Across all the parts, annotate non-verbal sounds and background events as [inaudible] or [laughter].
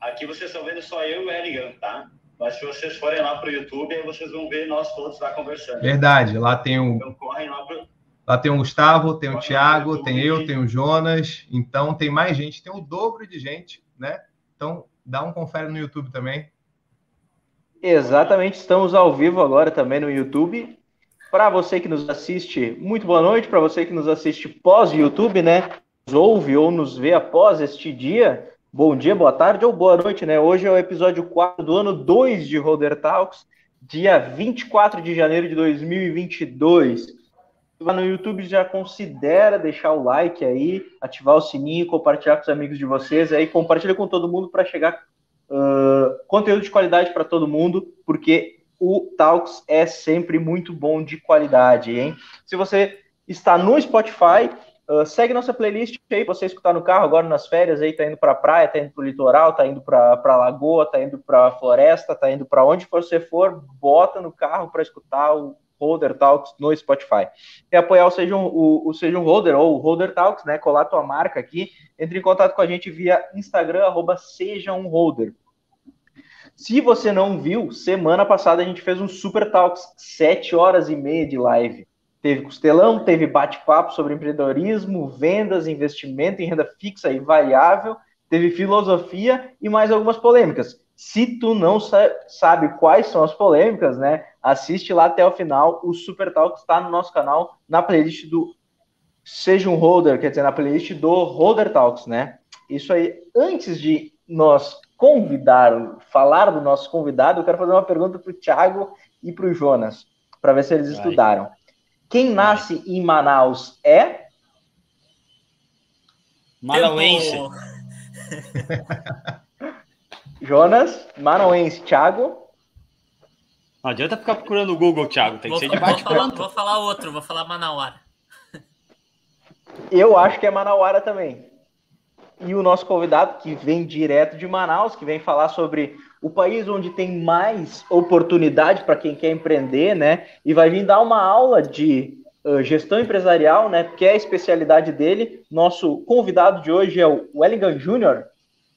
Aqui vocês estão vendo só eu e o Eligan, tá? Mas se vocês forem lá pro YouTube, aí vocês vão ver nós todos lá conversando. Verdade, lá tem o. Então correm lá pro. Lá tem o Gustavo, tem o Thiago, tem eu, tem o Jonas. Então tem mais gente, tem o dobro de gente, né? Então dá um confere no YouTube também. Exatamente, estamos ao vivo agora também no YouTube. Para você que nos assiste, muito boa noite. Para você que nos assiste pós-YouTube, né? Nos ouve ou nos vê após este dia, bom dia, boa tarde ou boa noite, né? Hoje é o episódio 4 do ano 2 de Roder Talks, dia 24 de janeiro de 2022. Lá no YouTube já considera deixar o like aí, ativar o sininho, compartilhar com os amigos de vocês, aí compartilha com todo mundo para chegar uh, conteúdo de qualidade para todo mundo, porque o Talks é sempre muito bom de qualidade, hein? Se você está no Spotify, uh, segue nossa playlist aí, você escutar no carro agora nas férias aí, tá indo para praia, tá indo para o litoral, tá indo para para lagoa, tá indo para floresta, tá indo para onde você for, bota no carro para escutar o Holder Talks no Spotify. E apoiar o Seja um, o, o Seja um Holder ou o Holder Talks, né? Colar tua marca aqui, entre em contato com a gente via Instagram, arroba Seja um Holder. Se você não viu, semana passada a gente fez um Super Talks, 7 horas e meia de live. Teve costelão, teve bate-papo sobre empreendedorismo, vendas, investimento em renda fixa e variável, teve filosofia e mais algumas polêmicas. Se tu não sa sabe quais são as polêmicas, né, assiste lá até o final. O Super Talks está no nosso canal, na playlist do Seja um Holder, quer dizer, na playlist do Holder Talks, né? Isso aí. Antes de nós convidar, falar do nosso convidado, eu quero fazer uma pergunta para o Thiago e para o Jonas, para ver se eles Vai. estudaram. Quem nasce em Manaus é? Manauense. [laughs] Jonas, Manauense, Thiago. Não adianta ficar procurando no Google, Thiago. Tem que Vou, ser de vou, falar, bate-pronto. vou falar outro, vou falar Manauara. Eu acho que é Manauara também. E o nosso convidado, que vem direto de Manaus, que vem falar sobre o país onde tem mais oportunidade para quem quer empreender, né? E vai vir dar uma aula de uh, gestão empresarial, né? Que é a especialidade dele. Nosso convidado de hoje é o Wellington Júnior.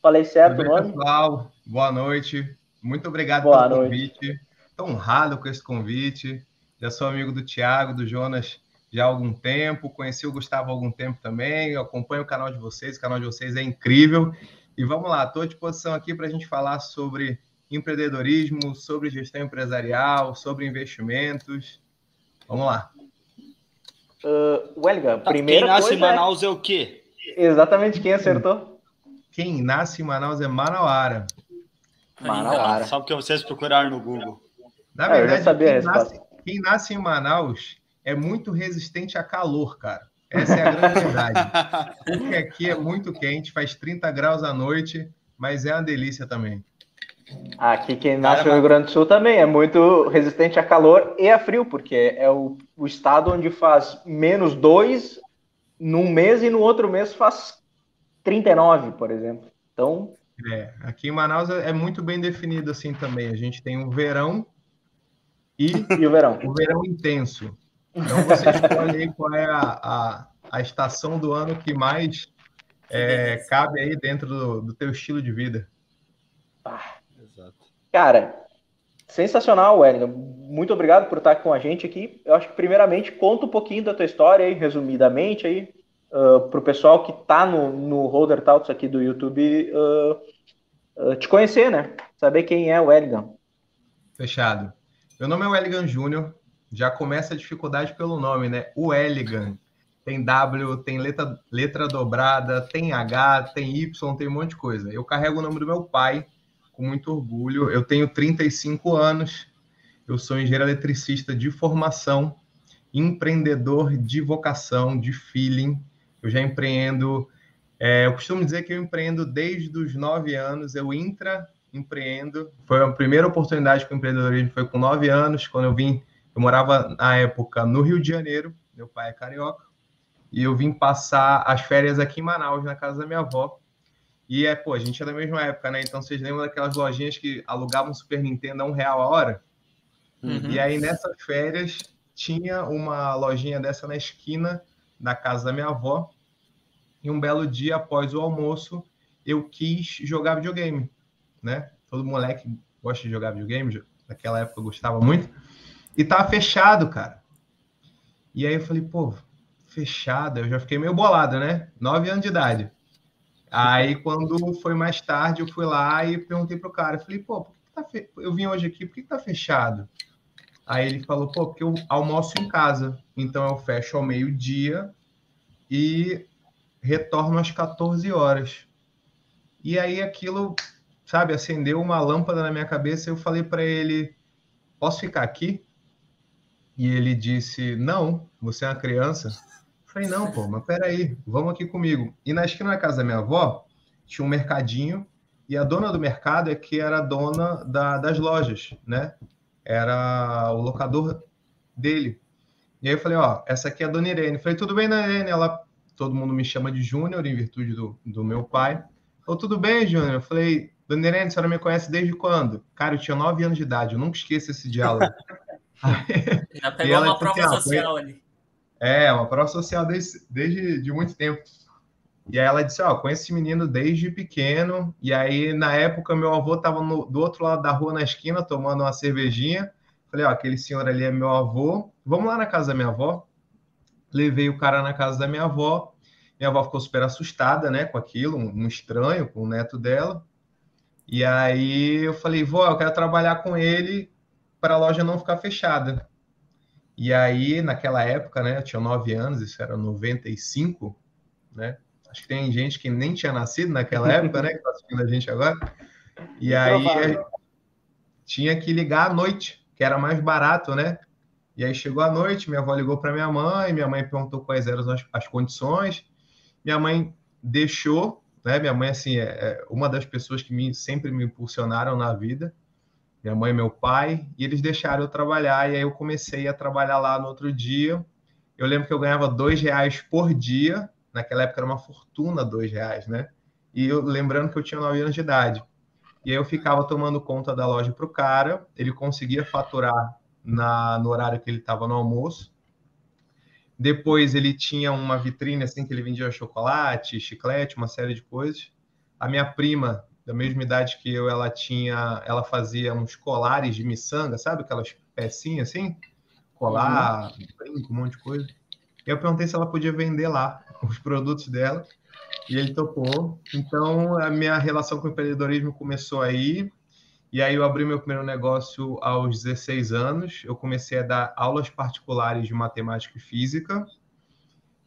Falei certo Tudo o nome? pessoal? Boa noite. Muito obrigado Boa pelo noite. convite. Estou honrado com esse convite. Já sou amigo do Thiago, do Jonas já há algum tempo. Conheci o Gustavo há algum tempo também. Eu acompanho o canal de vocês. O canal de vocês é incrível. E vamos lá, estou à disposição aqui para a gente falar sobre empreendedorismo, sobre gestão empresarial, sobre investimentos. Vamos lá. Uh, Wellington, Tá, primeira Quem nasce coisa em Manaus é o quê? é exatamente quem acertou. Quem nasce em Manaus é Manauara. Manauara. Só porque vocês procuraram no Google. Na É, eu já verdade, sabia a quem, resposta. nasce, quem nasce em Manaus é muito resistente a calor, cara. Essa é a grande [laughs] verdade. Porque aqui é muito quente, faz 30 graus à noite, mas é uma delícia também. Aqui quem nasce Cara, no Rio Grande do Sul também é muito resistente a calor e a frio, porque é o, o estado onde faz menos 2 num mês e no outro mês faz 39, por exemplo. Então, É, aqui em Manaus é muito bem definido assim também. A gente tem o verão e e o verão? o verão intenso. Então você escolhe aí qual é a, a, a estação do ano que mais é, cabe aí dentro do, do teu estilo de vida. Exato. Cara, sensacional, Wellington. Muito obrigado por estar com a gente aqui. Eu acho que, primeiramente, conta um pouquinho da tua história aí, resumidamente, aí, para o pessoal que está no, no Holder Talks aqui do YouTube ah, ah, te conhecer, né? Saber quem é o Wellington. Fechado. Meu nome é Welligan Júnior. Já começa a dificuldade pelo nome, né? O Welligan. Tem W, tem letra, letra dobrada, tem H, tem Y, tem um monte de coisa. Eu carrego o nome do meu pai com muito orgulho. Eu tenho 35 anos. Eu sou engenheiro eletricista de formação, empreendedor de vocação, de feeling. Eu já empreendo. é, eu costumo dizer que eu empreendo desde os 9 anos. Eu intra empreendo. Foi a primeira oportunidade com empreendedorismo foi com nove anos, quando eu vim, eu morava na época no Rio de Janeiro, meu pai é carioca, e eu vim passar as férias aqui em Manaus, na casa da minha avó. E é, pô, a gente é da mesma época, né? Então vocês lembram daquelas lojinhas que alugavam Super Nintendo a um real a hora? Uhum. E aí nessas férias tinha uma lojinha dessa na esquina da casa da minha avó. E um belo dia após o almoço, eu quis jogar videogame. né? Todo moleque gosta de jogar videogame, naquela época eu gostava muito. E tava fechado, cara. E aí eu falei, pô, fechado. Eu já fiquei meio bolado, né? Nove anos de idade. Aí quando foi mais tarde, eu fui lá e perguntei pro cara, eu falei, pô, por que tá fe... eu vim hoje aqui, por que tá fechado? Aí ele falou, pô, porque eu almoço em casa, então eu fecho ao meio-dia e retorno às 14 horas. E aí aquilo, sabe, acendeu uma lâmpada na minha cabeça eu falei para ele, posso ficar aqui? E ele disse, não, você é uma criança. Eu falei, não, pô, mas peraí, vamos aqui comigo. E na esquina da casa da minha avó, tinha um mercadinho, e a dona do mercado é que era dona da, das lojas, né? era o locador dele. E aí eu falei, ó, essa aqui é a Dona Irene. Eu falei, tudo bem, Dona Irene? Ela, todo mundo me chama de Júnior, em virtude do, do meu pai. Falou, tudo bem, Júnior? Eu falei, Dona Irene, a senhora me conhece desde quando? Cara, eu tinha nove anos de idade, eu nunca esqueço esse diálogo. [laughs] [laughs] Já pegou uma prova assim, social ali. É, uma prova social desde, desde de muito tempo. E aí ela disse, ó, oh, conheço esse menino desde pequeno. E aí, na época, meu avô estava do outro lado da rua, na esquina, tomando uma cervejinha. Falei, ó, aquele senhor ali é meu avô. Vamos lá na casa da minha avó. Levei o cara na casa da minha avó. Minha avó ficou super assustada, né, com aquilo, um, um estranho, com o neto dela. E aí eu falei, vó, eu quero trabalhar com ele para a loja não ficar fechada. E aí, naquela época, né, eu tinha nove anos, isso era 95, né? Acho que tem gente que nem tinha nascido naquela [laughs] época, né? Que está assistindo a gente agora. E aí tinha que ligar à noite, que era mais barato, né? E aí chegou a noite, minha avó ligou para minha mãe, minha mãe perguntou quais eram as, as condições. Minha mãe deixou, né? Minha mãe, assim, é, é uma das pessoas que me, sempre me impulsionaram na vida. Minha mãe e meu pai, e eles deixaram eu trabalhar, e aí eu comecei a trabalhar lá no outro dia. Eu lembro que eu ganhava dois reais por dia, naquela época era uma fortuna dois reais, né? E eu lembrando que eu tinha nove anos de idade. E aí eu ficava tomando conta da loja para o cara, ele conseguia faturar na, no horário que ele estava no almoço. Depois ele tinha uma vitrine assim que ele vendia chocolate, chiclete, uma série de coisas. A minha prima, da mesma idade que eu, ela tinha, ela fazia uns colares de miçanga, sabe aquelas pecinhas assim? Colar, uhum. brinco, um monte de coisa. E eu perguntei se ela podia vender lá os produtos dela e ele topou. Então, a minha relação com o empreendedorismo começou aí. E aí eu abri meu primeiro negócio aos 16 anos. Eu comecei a dar aulas particulares de matemática e física.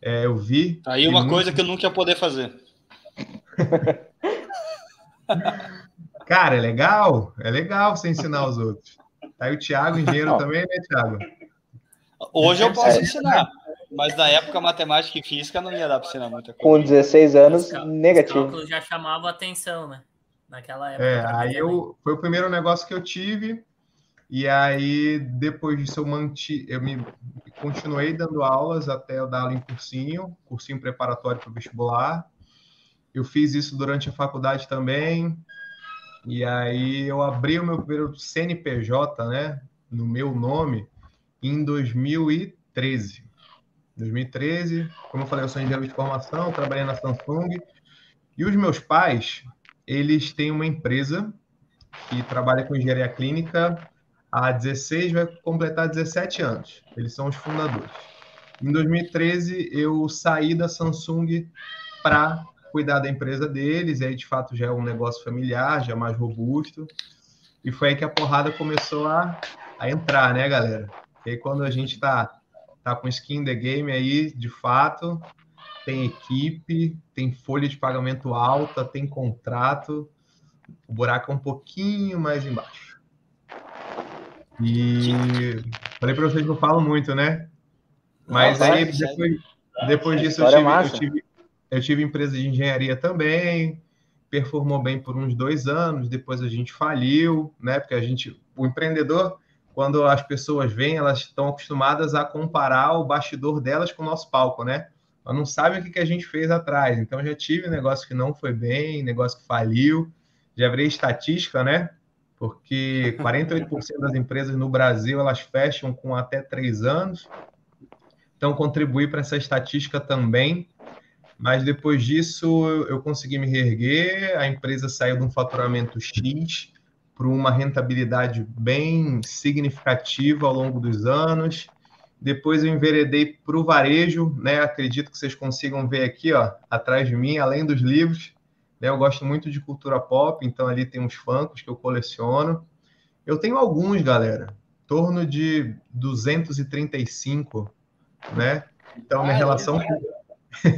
É, eu vi. Aí uma coisa que eu nunca ia poder fazer. [laughs] Cara, é legal. É legal você ensinar os outros. Aí o Thiago, engenheiro também, né, Thiago? Hoje eu posso ensinar. Mas na época, matemática e física não ia dar para ensinar muita coisa. Com 16 anos, os negativo. Os já chamava atenção, né? Naquela época. É, aí eu, foi o primeiro negócio que eu tive. E aí, depois disso, eu, manti, eu me continuei dando aulas até eu dar aula em cursinho, cursinho preparatório para o vestibular. Eu fiz isso durante a faculdade também. E aí eu abri o meu primeiro CNPJ, né, no meu nome, em 2013. 2013. Como eu falei, eu sou engenheiro de formação, trabalhei na Samsung. E os meus pais, eles têm uma empresa que trabalha com engenharia clínica há 16, vai completar 17 anos. Eles são os fundadores. Em 2013, eu saí da Samsung para cuidar da empresa deles, e aí de fato já é um negócio familiar, já mais robusto. E foi aí que a porrada começou a, a entrar, né, galera? E aí quando a gente está tá com skin the game aí, de fato, tem equipe, tem folha de pagamento alta, tem contrato, o buraco é um pouquinho mais embaixo. E falei para vocês que eu falo muito, né? Mas Não, aí, depois, depois disso, eu tive, eu, tive, eu tive empresa de engenharia também, performou bem por uns dois anos, depois a gente faliu, né? Porque a gente, o empreendedor, quando as pessoas vêm, elas estão acostumadas a comparar o bastidor delas com o nosso palco, né? Elas não sabem o que, a gente fez atrás. Então, já tive negócio que não foi bem, negócio que faliu. Já virei estatística, né? Porque 48% das empresas no Brasil, elas fecham com até três anos. Então, contribuir para essa estatística também. Mas depois disso eu consegui me reerguer, a empresa saiu de um faturamento X para uma rentabilidade bem significativa ao longo dos anos. Depois eu enveredei para o varejo, né? Acredito que vocês consigam ver aqui, ó, atrás de mim, além dos livros. Né? Eu gosto muito de cultura pop, então ali tem uns funkos que eu coleciono. Eu tenho alguns, galera, em torno de 235, né? Então, minha relação com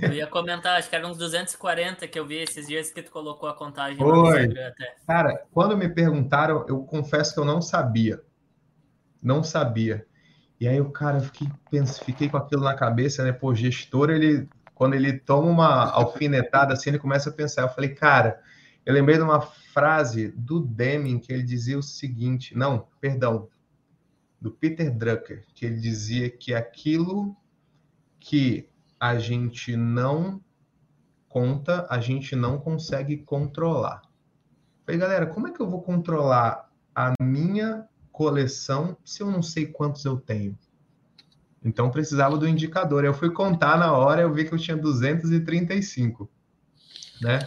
eu ia comentar, acho que eram uns 240 que eu vi esses dias que tu colocou a contagem Foi. Cara, quando me perguntaram, eu confesso que eu não sabia. Não sabia. E aí o cara, fiquei, penso, fiquei com aquilo na cabeça, né? Pô, gestor, ele, quando ele toma uma alfinetada assim, ele começa a pensar. Eu falei, cara, eu lembrei de uma frase do Deming que ele dizia o seguinte: não, perdão, do Peter Drucker, que ele dizia que aquilo que a gente não conta, a gente não consegue controlar. Falei, galera, como é que eu vou controlar a minha coleção se eu não sei quantos eu tenho? Então precisava do indicador. Eu fui contar na hora, eu vi que eu tinha 235, né?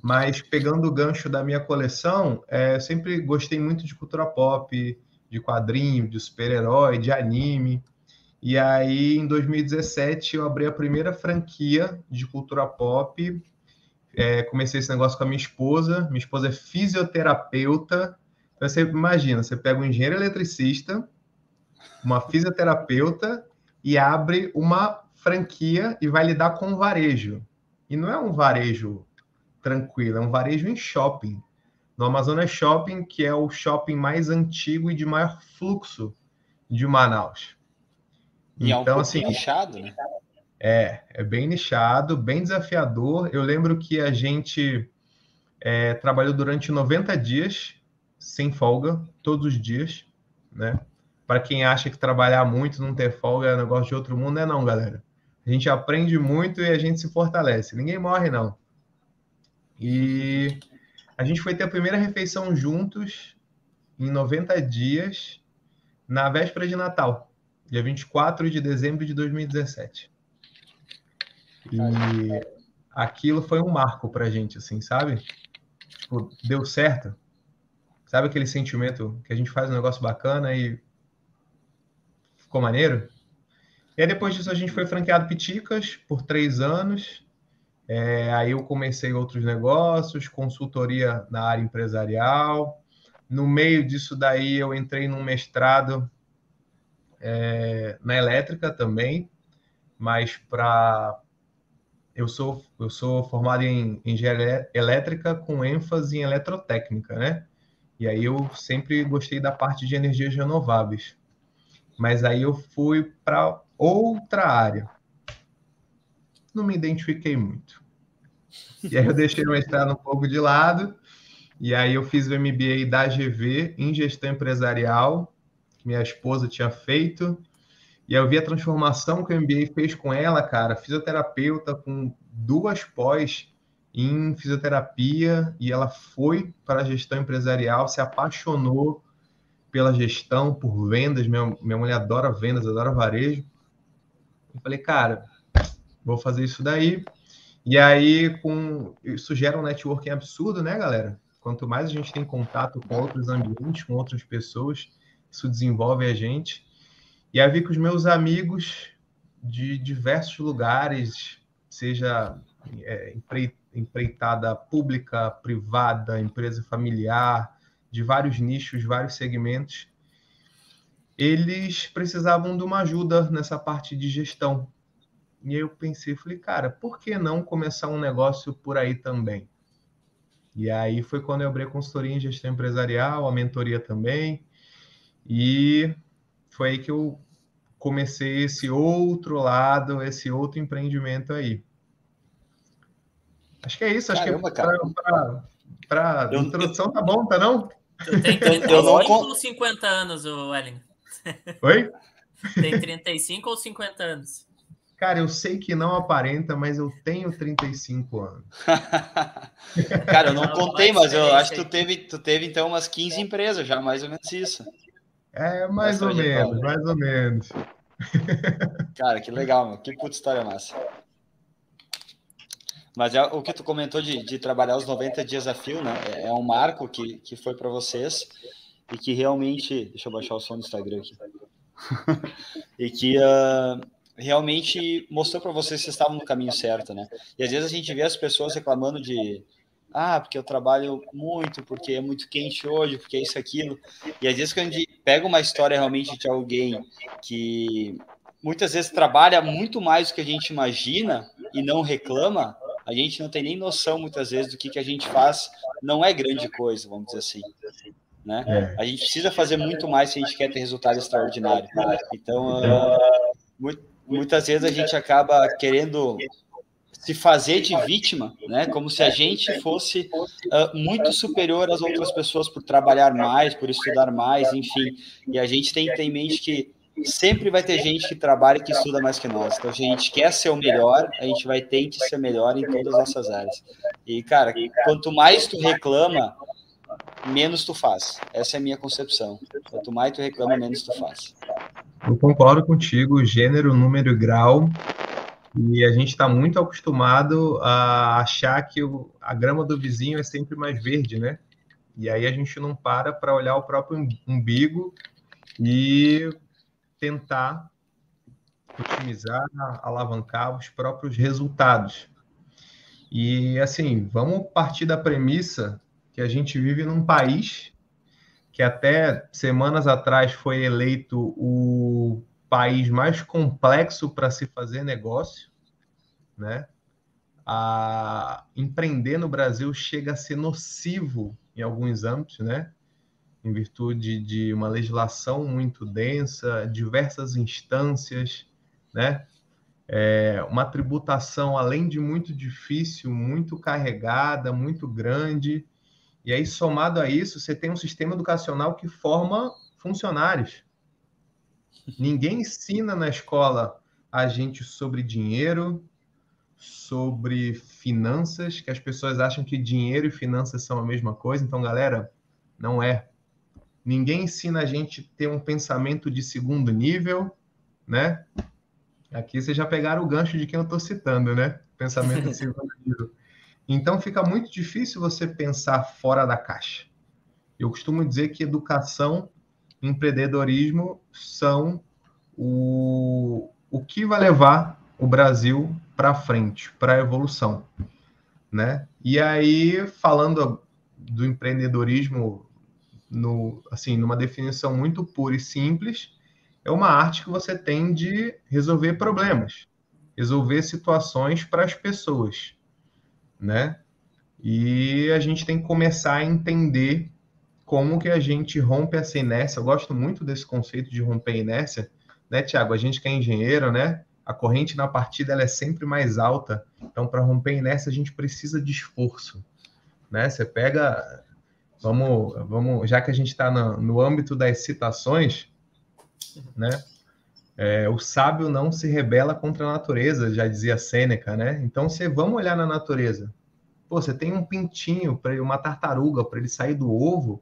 Mas pegando o gancho da minha coleção, é, eu sempre gostei muito de cultura pop, de quadrinho, de super-herói, de anime. E aí, em 2017, eu abri a primeira franquia de cultura pop. É, comecei esse negócio com a minha esposa. Minha esposa é fisioterapeuta. Então, você imagina, você pega um engenheiro eletricista, uma fisioterapeuta e abre uma franquia e vai lidar com um varejo. E não é um varejo tranquilo, é um varejo em shopping. No Amazonas Shopping, que é o shopping mais antigo e de maior fluxo de Manaus. E então, é um assim, nichado, né? É, é bem nichado, bem desafiador. Eu lembro que a gente é, trabalhou durante 90 dias, sem folga, todos os dias, né? Para quem acha que trabalhar muito, não ter folga é negócio de outro mundo, é não, galera. A gente aprende muito e a gente se fortalece. Ninguém morre, não. E a gente foi ter a primeira refeição juntos em 90 dias, na véspera de Natal dia 24 de dezembro de 2017. E aquilo foi um marco pra gente, assim, sabe? Tipo, deu certo. Sabe aquele sentimento que a gente faz um negócio bacana e ficou maneiro? E aí depois disso a gente foi franqueado Piticas por três anos. É, aí eu comecei outros negócios, consultoria na área empresarial. No meio disso daí eu entrei num mestrado é, na elétrica também, mas para eu sou eu sou formado em engenharia elétrica com ênfase em eletrotécnica, né? E aí eu sempre gostei da parte de energias renováveis. Mas aí eu fui para outra área. Não me identifiquei muito. E aí eu deixei o mestrado um pouco de lado. E aí eu fiz o MBA da AGV em gestão empresarial que minha esposa tinha feito. E eu vi a transformação que o MBA fez com ela, cara. Fisioterapeuta com duas pós em fisioterapia e ela foi para a gestão empresarial, se apaixonou pela gestão, por vendas. Minha, minha mulher adora vendas, adora varejo. Eu falei, cara, vou fazer isso daí. E aí, com isso gera um networking absurdo, né, galera? Quanto mais a gente tem contato com outros ambientes, com outras pessoas, isso desenvolve a gente. E aí vi que os meus amigos de diversos lugares, seja é, empreitada pública, privada, empresa familiar, de vários nichos, vários segmentos, eles precisavam de uma ajuda nessa parte de gestão. E aí eu pensei, falei, cara, por que não começar um negócio por aí também? E aí foi quando eu abri a consultoria em gestão empresarial, a mentoria também, e foi aí que eu comecei esse outro lado, esse outro empreendimento aí. Acho que é isso. Acho Caramba, que para introdução tá bom, tá não? Tu tem 35 ou 50 anos, o Ellen? [laughs] Oi? Tem 35 ou 50 anos? Cara, eu sei que não aparenta, mas eu tenho 35 anos. [laughs] Cara, eu não, não contei, mas eu acho que tu teve, tu teve então umas 15 empresas já, mais ou menos isso. É, mais ou menos, mais ou menos. Cara, que legal, mano. Que puta história massa. Mas é o que tu comentou de, de trabalhar os 90 dias a fio, né? É, é um marco que, que foi para vocês e que realmente. Deixa eu baixar o som do Instagram aqui. [laughs] e que uh, realmente mostrou para vocês que vocês estavam no caminho certo, né? E às vezes a gente vê as pessoas reclamando de. Ah, porque eu trabalho muito, porque é muito quente hoje, porque é isso, aquilo. E às vezes, quando a gente pega uma história realmente de alguém que muitas vezes trabalha muito mais do que a gente imagina e não reclama, a gente não tem nem noção muitas vezes do que, que a gente faz, não é grande coisa, vamos dizer assim. Né? É. A gente precisa fazer muito mais se a gente quer ter resultado extraordinário. Então, uh, muitas vezes a gente acaba querendo se fazer de vítima, né? Como se a gente fosse uh, muito superior às outras pessoas por trabalhar mais, por estudar mais, enfim. E a gente tem que ter em mente que sempre vai ter gente que trabalha e que estuda mais que nós. Então, a gente quer ser o melhor, a gente vai ter que ser melhor em todas as nossas áreas. E, cara, quanto mais tu reclama, menos tu faz. Essa é a minha concepção. Quanto mais tu reclama, menos tu faz. Eu concordo contigo, gênero, número e grau. E a gente está muito acostumado a achar que o, a grama do vizinho é sempre mais verde, né? E aí a gente não para para olhar o próprio umbigo e tentar otimizar, alavancar os próprios resultados. E assim, vamos partir da premissa que a gente vive num país que até semanas atrás foi eleito o país mais complexo para se fazer negócio, né? A empreender no Brasil chega a ser nocivo em alguns âmbitos, né? em virtude de uma legislação muito densa, diversas instâncias, né? É uma tributação, além de muito difícil, muito carregada, muito grande. E aí, somado a isso, você tem um sistema educacional que forma funcionários. Ninguém ensina na escola a gente sobre dinheiro, sobre finanças, que as pessoas acham que dinheiro e finanças são a mesma coisa. Então, galera, não é. Ninguém ensina a gente ter um pensamento de segundo nível, né? Aqui vocês já pegaram o gancho de quem eu estou citando, né? Pensamento de [laughs] segundo nível. Então fica muito difícil você pensar fora da caixa. Eu costumo dizer que educação empreendedorismo são o, o que vai levar o Brasil para frente, para a evolução, né? E aí, falando do empreendedorismo no, assim, numa definição muito pura e simples, é uma arte que você tem de resolver problemas, resolver situações para as pessoas, né? E a gente tem que começar a entender como que a gente rompe essa inércia. Eu gosto muito desse conceito de romper inércia, né, Tiago? A gente que é engenheiro, né? A corrente na partida ela é sempre mais alta. Então, para romper inércia, a gente precisa de esforço, né? Você pega Vamos, vamos, já que a gente está no, no, âmbito das citações, né? É, o sábio não se rebela contra a natureza, já dizia Sêneca, né? Então, você vamos olhar na natureza. Pô, você tem um pintinho para uma tartaruga para ele sair do ovo,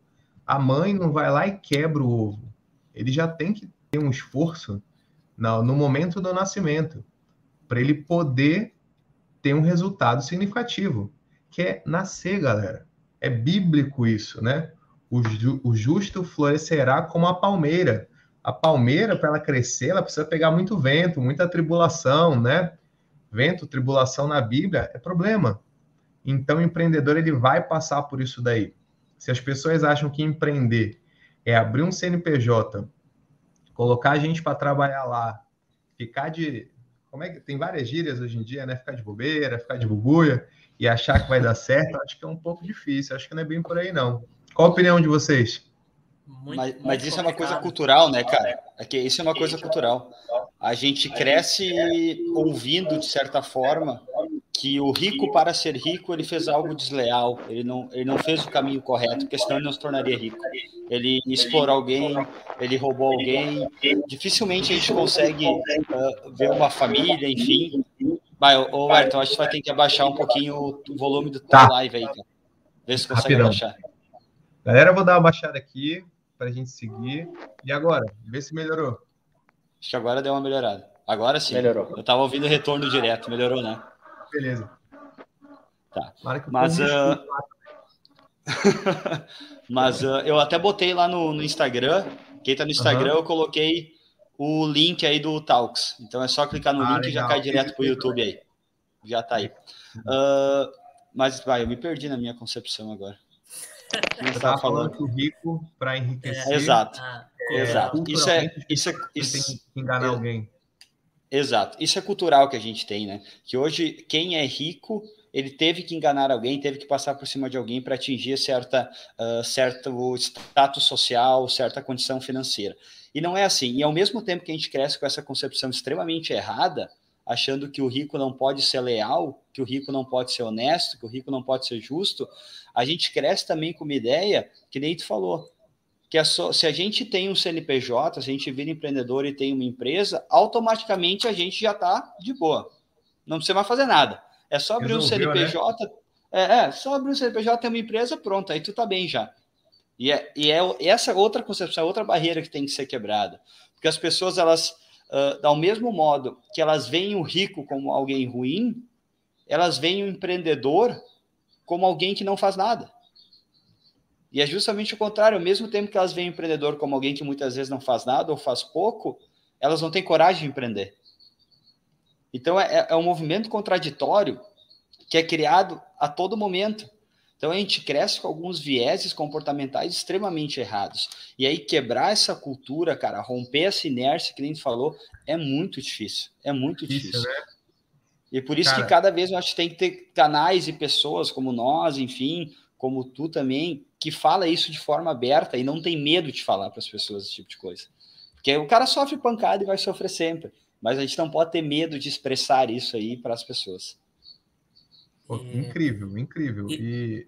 a mãe não vai lá e quebra o ovo. Ele já tem que ter um esforço no, momento do nascimento para ele poder ter um resultado significativo, que é nascer, galera. É bíblico isso, né? O, ju, o justo florescerá como a palmeira. A palmeira, para ela crescer, ela precisa pegar muito vento, muita tribulação, né? Vento, tribulação na Bíblia é problema. Então, o empreendedor ele vai passar por isso daí. Se as pessoas acham que empreender é abrir um CNPJ, colocar a gente para trabalhar lá, ficar de. Como é que tem várias gírias hoje em dia, né? Ficar de bobeira, ficar de bubuia e achar que vai dar certo, acho que é um pouco difícil. Acho que não é bem por aí, não. Qual a opinião de vocês? Muito, mas, muito mas isso é uma coisa cultural, né, cara? É que isso é uma coisa cultural. A gente cresce ouvindo, de certa forma, que o rico, para ser rico, ele fez algo desleal. Ele não, ele não fez o caminho correto, porque senão ele não se tornaria rico. Ele explorou alguém, ele roubou alguém. Dificilmente a gente consegue uh, ver uma família, enfim, Vai, ô, Ayrton, acho que vai ter que abaixar um pouquinho o volume do tá. live aí, cara. Vê se consegue Rapidão. abaixar. Galera, eu vou dar uma baixada aqui para a gente seguir. E agora? Vê se melhorou. Acho que agora deu uma melhorada. Agora sim. Melhorou. Eu tava ouvindo retorno direto. Melhorou, né? Beleza. Tá. Mas, lá. [laughs] Mas ah, eu até botei lá no, no Instagram. Quem tá no Instagram, Aham. eu coloquei o link aí do Talks. Então é só clicar no Ah, link e já legal. cai direto pro YouTube aí. Já tá aí. Ah, mas vai, eu me perdi na minha concepção agora. [laughs] Eu estava falando falando? que o rico, para enriquecer, Exato, Ah, é, exato. Isso é, isso é, isso, tem que enganar é- alguém. Exato. Isso é cultural que a gente tem, né? Que hoje quem é rico, ele teve que enganar alguém, teve que passar por cima de alguém para atingir certa, ah, certo status social, certa condição financeira. E não é assim. E ao mesmo tempo que a gente cresce com essa concepção extremamente errada, achando que o rico não pode ser leal, que o rico não pode ser honesto, que o rico não pode ser justo, a gente cresce também com uma ideia que nem tu falou, que é só, se a gente tem um CNPJ, se a gente vira empreendedor e tem uma empresa, automaticamente a gente já está de boa. Não precisa mais fazer nada. É só abrir um Resolveu, CNPJ. É, é, só abrir um CNPJ, ter uma empresa, pronto, aí tu tá bem já. E é, e é essa outra concepção, outra barreira que tem que ser quebrada. Porque as pessoas, elas, uh, ao mesmo modo que elas veem o rico como alguém ruim, elas veem o empreendedor como alguém que não faz nada. E é justamente o contrário, ao mesmo tempo que elas veem o empreendedor como alguém que muitas vezes não faz nada ou faz pouco, elas não têm coragem de empreender. Então é, é um movimento contraditório que é criado a todo momento. Então a gente cresce com alguns vieses comportamentais extremamente errados. E aí quebrar essa cultura, cara, romper essa inércia que nem tu falou, é muito difícil. É muito Isso, difícil. né? E por isso Cara. que cada vez eu acho que tem que ter canais e pessoas como nós, enfim, como tu também, que fala isso de forma aberta e não tem medo de falar para as pessoas esse tipo de coisa. Porque o cara sofre pancada e vai sofrer sempre. Mas a gente não pode ter medo de expressar isso aí para as pessoas. Pô, É. Incrível, incrível. E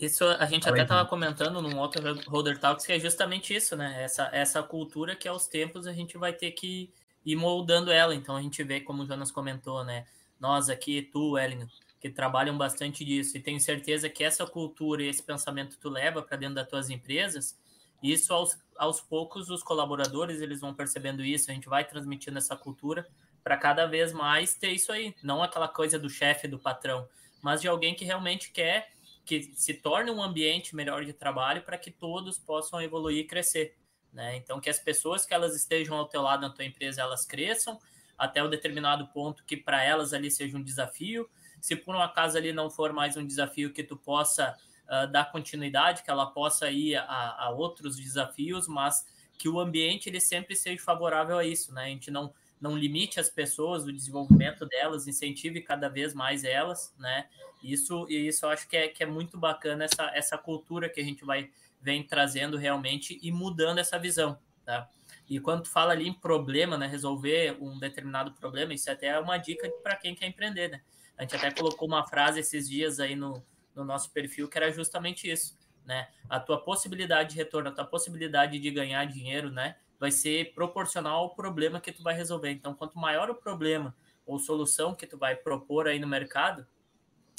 Isso a gente Fala até estava Felipe. comentando num outro Holder Talks, que é justamente isso, né? Essa, essa cultura que aos tempos a gente vai ter que ir moldando ela. Então a gente vê, como o Jonas comentou, né? Nós aqui, tu, Ellen, que trabalham bastante disso, e tenho certeza que essa cultura e esse pensamento tu leva para dentro das tuas empresas, isso aos, aos poucos os colaboradores eles vão percebendo isso, a gente vai transmitindo essa cultura para cada vez mais ter isso aí, não aquela coisa do chefe, do patrão, mas de alguém que realmente quer que se torne um ambiente melhor de trabalho para que todos possam evoluir e crescer, né? Então que as pessoas que elas estejam ao teu lado na tua empresa elas cresçam até um determinado ponto que para elas ali seja um desafio. Se por um acaso ali não for mais um desafio que tu possa uh, dar continuidade, que ela possa ir a, a, outros desafios, mas que o ambiente ele sempre seja favorável a isso, né? A gente não não limite as pessoas, o desenvolvimento delas, incentive cada vez mais elas, né? Isso e isso eu acho que é, que é muito bacana essa, essa cultura que a gente vai vem trazendo realmente e mudando essa visão, tá? E quando tu fala ali em problema, né, resolver um determinado problema, isso até é uma dica para quem quer empreender, né? A gente até colocou uma frase esses dias aí no, no nosso perfil que era justamente isso, né? A tua possibilidade de retorno, a tua possibilidade de ganhar dinheiro, né, vai ser proporcional ao problema que tu vai resolver. Então, quanto maior o problema ou solução que tu vai propor aí no mercado,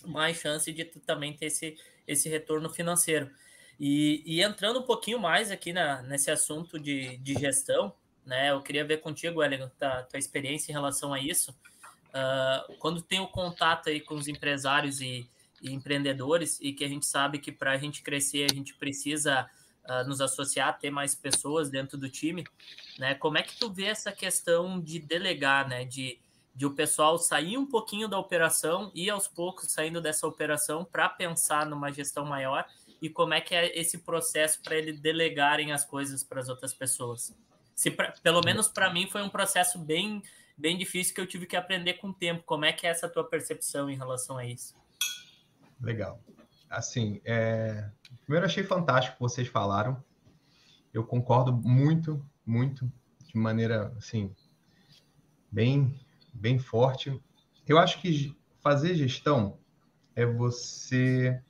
mais chance de tu também ter esse, esse retorno financeiro. E, e entrando um pouquinho mais aqui na, nesse assunto de, de gestão, né? Eu queria ver contigo, Ellen, a tua experiência em relação a isso. Uh, quando tem o contato aí com os empresários e, e empreendedores, e que a gente sabe que para a gente crescer a gente precisa uh, nos associar, ter mais pessoas dentro do time, né? Como é que tu vê essa questão de delegar, né? De, de o pessoal sair um pouquinho da operação e aos poucos saindo dessa operação para pensar numa gestão maior e como é que é esse processo para eles delegarem as coisas para as outras pessoas. Se pra, pelo menos para mim foi um processo bem bem difícil que eu tive que aprender com o tempo. Como é que é essa tua percepção em relação a isso? Legal. Assim, é... primeiro achei fantástico o que vocês falaram. Eu concordo muito, muito, de maneira assim bem bem forte. Eu acho que fazer gestão é você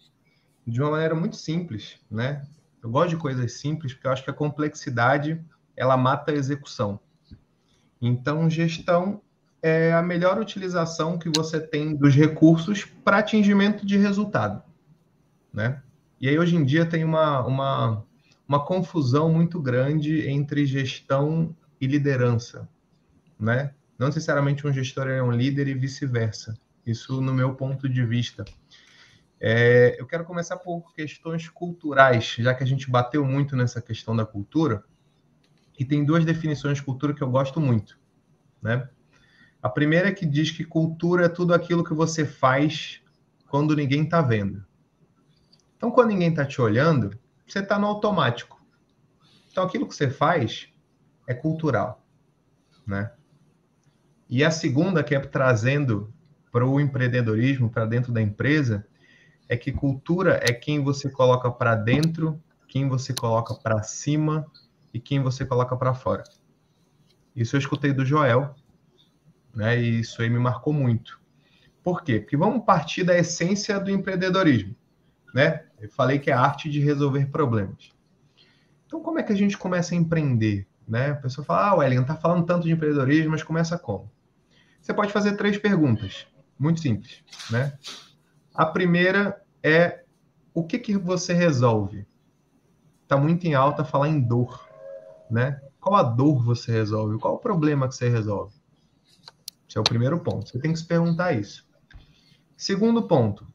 de uma maneira muito simples, né? Eu gosto de coisas simples porque eu acho que a complexidade ela mata a execução. Então, gestão é a melhor utilização que você tem dos recursos para atingimento de resultado, né? E aí hoje em dia tem uma, uma, uma confusão muito grande entre gestão e liderança, né? Não necessariamente um gestor é um líder e vice-versa. Isso no meu ponto de vista. É, eu quero começar por questões culturais, já que a gente bateu muito nessa questão da cultura. E tem duas definições de cultura que eu gosto muito, né? A primeira é que diz que cultura é tudo aquilo que você faz quando ninguém está vendo. Então, quando ninguém está te olhando, você está no automático. Então, aquilo que você faz é cultural, né? E a segunda, que é trazendo para o empreendedorismo, para dentro da empresa, é que cultura é quem você coloca para dentro, quem você coloca para cima e quem você coloca para fora. Isso eu escutei do Joel, né? E isso aí me marcou muito. Por quê? Porque vamos partir da essência do empreendedorismo, né? Eu falei que é a arte de resolver problemas. Então, como é que a gente começa a empreender? Né? A pessoa fala, ah, Wellington, tá falando tanto de empreendedorismo, mas começa como? Você pode fazer três perguntas, muito simples, né? A primeira é o que, que você resolve? Está muito em alta falar em dor, né? Qual a dor você resolve? Qual o problema que você resolve? Esse é o primeiro ponto. Você tem que se perguntar isso. Segundo ponto,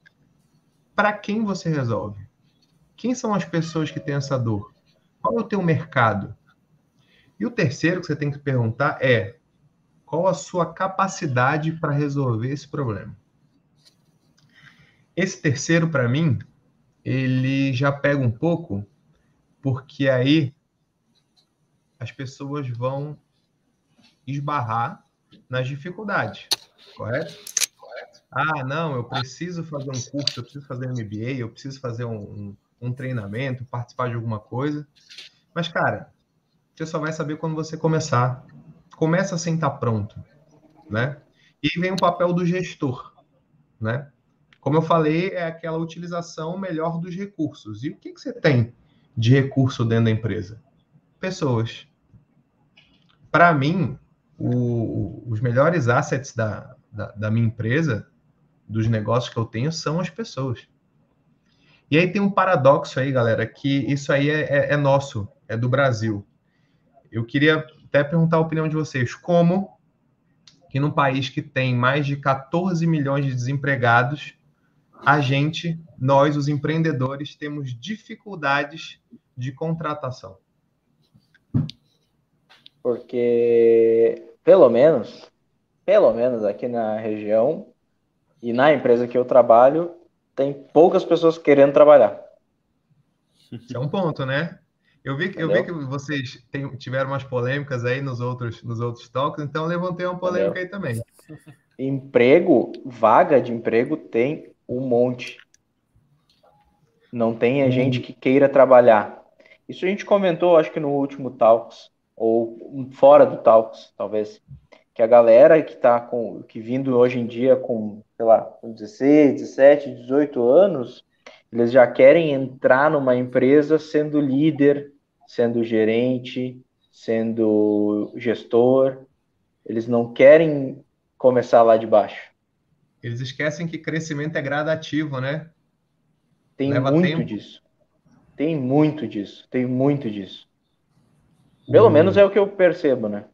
para quem você resolve? Quem são as pessoas que têm essa dor? Qual é o teu mercado? E o terceiro que você tem que perguntar é qual a sua capacidade para resolver esse problema? Esse terceiro, para mim, ele já pega um pouco, porque aí as pessoas vão esbarrar nas dificuldades, correto? Ah, não, eu preciso fazer um curso, eu preciso fazer um MBA, eu preciso fazer um, um, um treinamento, participar de alguma coisa. Mas, cara, você só vai saber quando você começar. Começa sem estar pronto, né? E vem o papel do gestor, né? Como eu falei, é aquela utilização melhor dos recursos. E o que, que você tem de recurso dentro da empresa? Pessoas. Para mim, o, os melhores assets da, da, da minha empresa, dos negócios que eu tenho, são as pessoas. E aí tem um paradoxo aí, galera, que isso aí é, é, é nosso, é do Brasil. Eu queria até perguntar a opinião de vocês. Como que num país que tem mais de 14 milhões de desempregados, a gente, nós, os empreendedores, temos dificuldades de contratação? Porque, pelo menos, pelo menos aqui na região e na empresa que eu trabalho, tem poucas pessoas querendo trabalhar. Isso é um ponto, né? Eu vi, eu vi que vocês tem, tiveram umas polêmicas aí nos outros, nos outros toques, então levantei uma polêmica Entendeu? aí também. Emprego, vaga de emprego tem um monte. Não tem a gente que queira trabalhar. Isso a gente comentou, acho que no último Talks, ou fora do Talks, talvez. Que a galera que está com, que vindo hoje em dia com, sei lá, com 16, 17, 18 anos, eles já querem entrar numa empresa sendo líder, sendo gerente, sendo gestor. Eles não querem começar lá de baixo. Eles esquecem que crescimento é gradativo, né? Tem Leva muito tempo. disso. Tem muito disso. Tem muito disso. Pelo menos é o que eu percebo, né?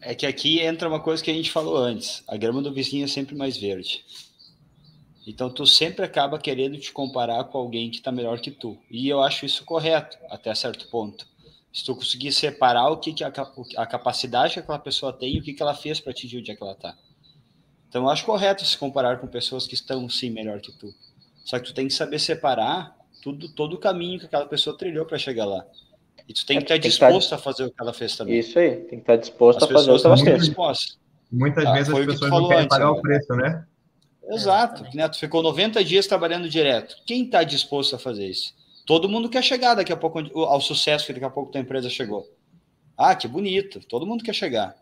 É que aqui entra uma coisa que a gente falou antes. A grama do vizinho é sempre mais verde. Então tu sempre acaba querendo te comparar com alguém que está melhor que tu. E eu acho isso correto até certo ponto. Se tu conseguir separar o que, que a, a capacidade que aquela pessoa tem e o que, que ela fez para atingir onde é que ela está. Então eu acho correto se comparar com pessoas que estão sim melhor que tu. Só que tu tem que saber separar tudo, todo o caminho que aquela pessoa trilhou para chegar lá. E tu tem é, que estar disposto estar... a fazer o que ela fez também. Isso aí, tem que estar disposto as a fazer o que ela fez. Muitas ah, vezes as pessoas não querem antes, pagar o preço, né? Exato. Né? Tu ficou 90 dias trabalhando direto. Quem está disposto a fazer isso? Todo mundo quer chegar daqui a pouco ao sucesso que daqui a pouco tua empresa chegou. Ah, que bonito. Todo mundo quer chegar.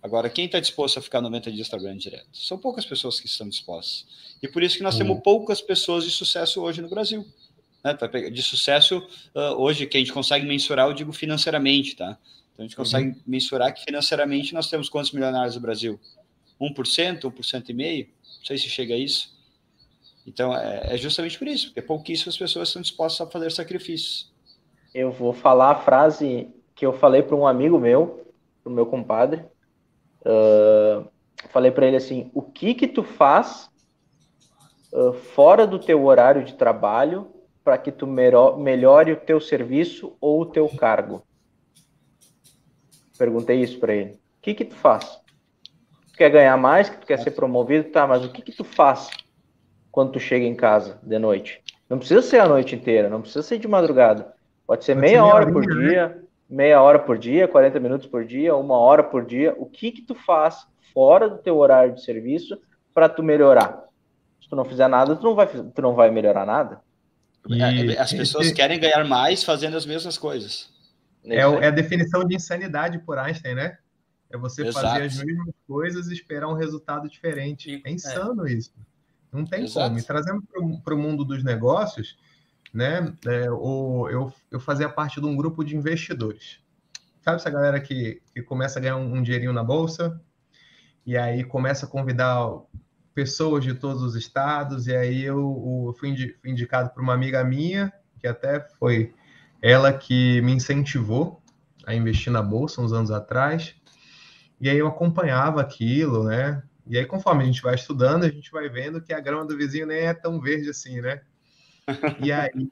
Agora, quem está disposto a ficar 90 dias trabalhando direto? São poucas pessoas que estão dispostas. E por isso que nós temos poucas pessoas de sucesso hoje no Brasil. Né? De sucesso, uh, hoje, que a gente consegue mensurar, eu digo financeiramente, tá? Então, a gente consegue uhum. mensurar que financeiramente nós temos quantos milionários no Brasil? 1%, 1% e meio? Não sei se chega a isso. Então, é, é justamente por isso, porque pouquíssimas pessoas estão dispostas a fazer sacrifícios. Eu vou falar a frase que eu falei para um amigo meu, para o meu compadre. Uh, falei para ele assim: o que que tu faz uh, fora do teu horário de trabalho para que tu melhore o teu serviço ou o teu cargo? Perguntei isso para ele. O que que tu faz? Tu quer ganhar mais, que tu quer ser promovido, tá, mas o que que tu faz quando tu chega em casa de noite? Não precisa ser a noite inteira, não precisa ser de madrugada. Pode ser Pode meia ser hora por né? dia, meia hora por dia, 40 minutos por dia, uma hora por dia. O que que tu faz fora do teu horário de serviço para tu melhorar? Se tu não fizer nada, tu não vai, tu não vai melhorar nada. E... As pessoas querem ganhar mais fazendo as mesmas coisas. É, é a definição de insanidade por Einstein, né? É você Exato. fazer as mesmas coisas e esperar um resultado diferente. É insano é. isso. Não tem Exato. como. E trazendo para o mundo dos negócios, né? É, o, eu, eu fazia parte de um grupo de investidores. Sabe essa galera que, que começa a ganhar um, um dinheirinho na bolsa e aí começa a convidar pessoas de todos os estados, e aí eu, eu fui, indicado por uma amiga minha, que até foi ela que me incentivou a investir na bolsa uns anos atrás. E aí eu acompanhava aquilo, né? E aí, conforme a gente vai estudando, a gente vai vendo que a grama do vizinho nem é tão verde assim, né? [laughs] E aí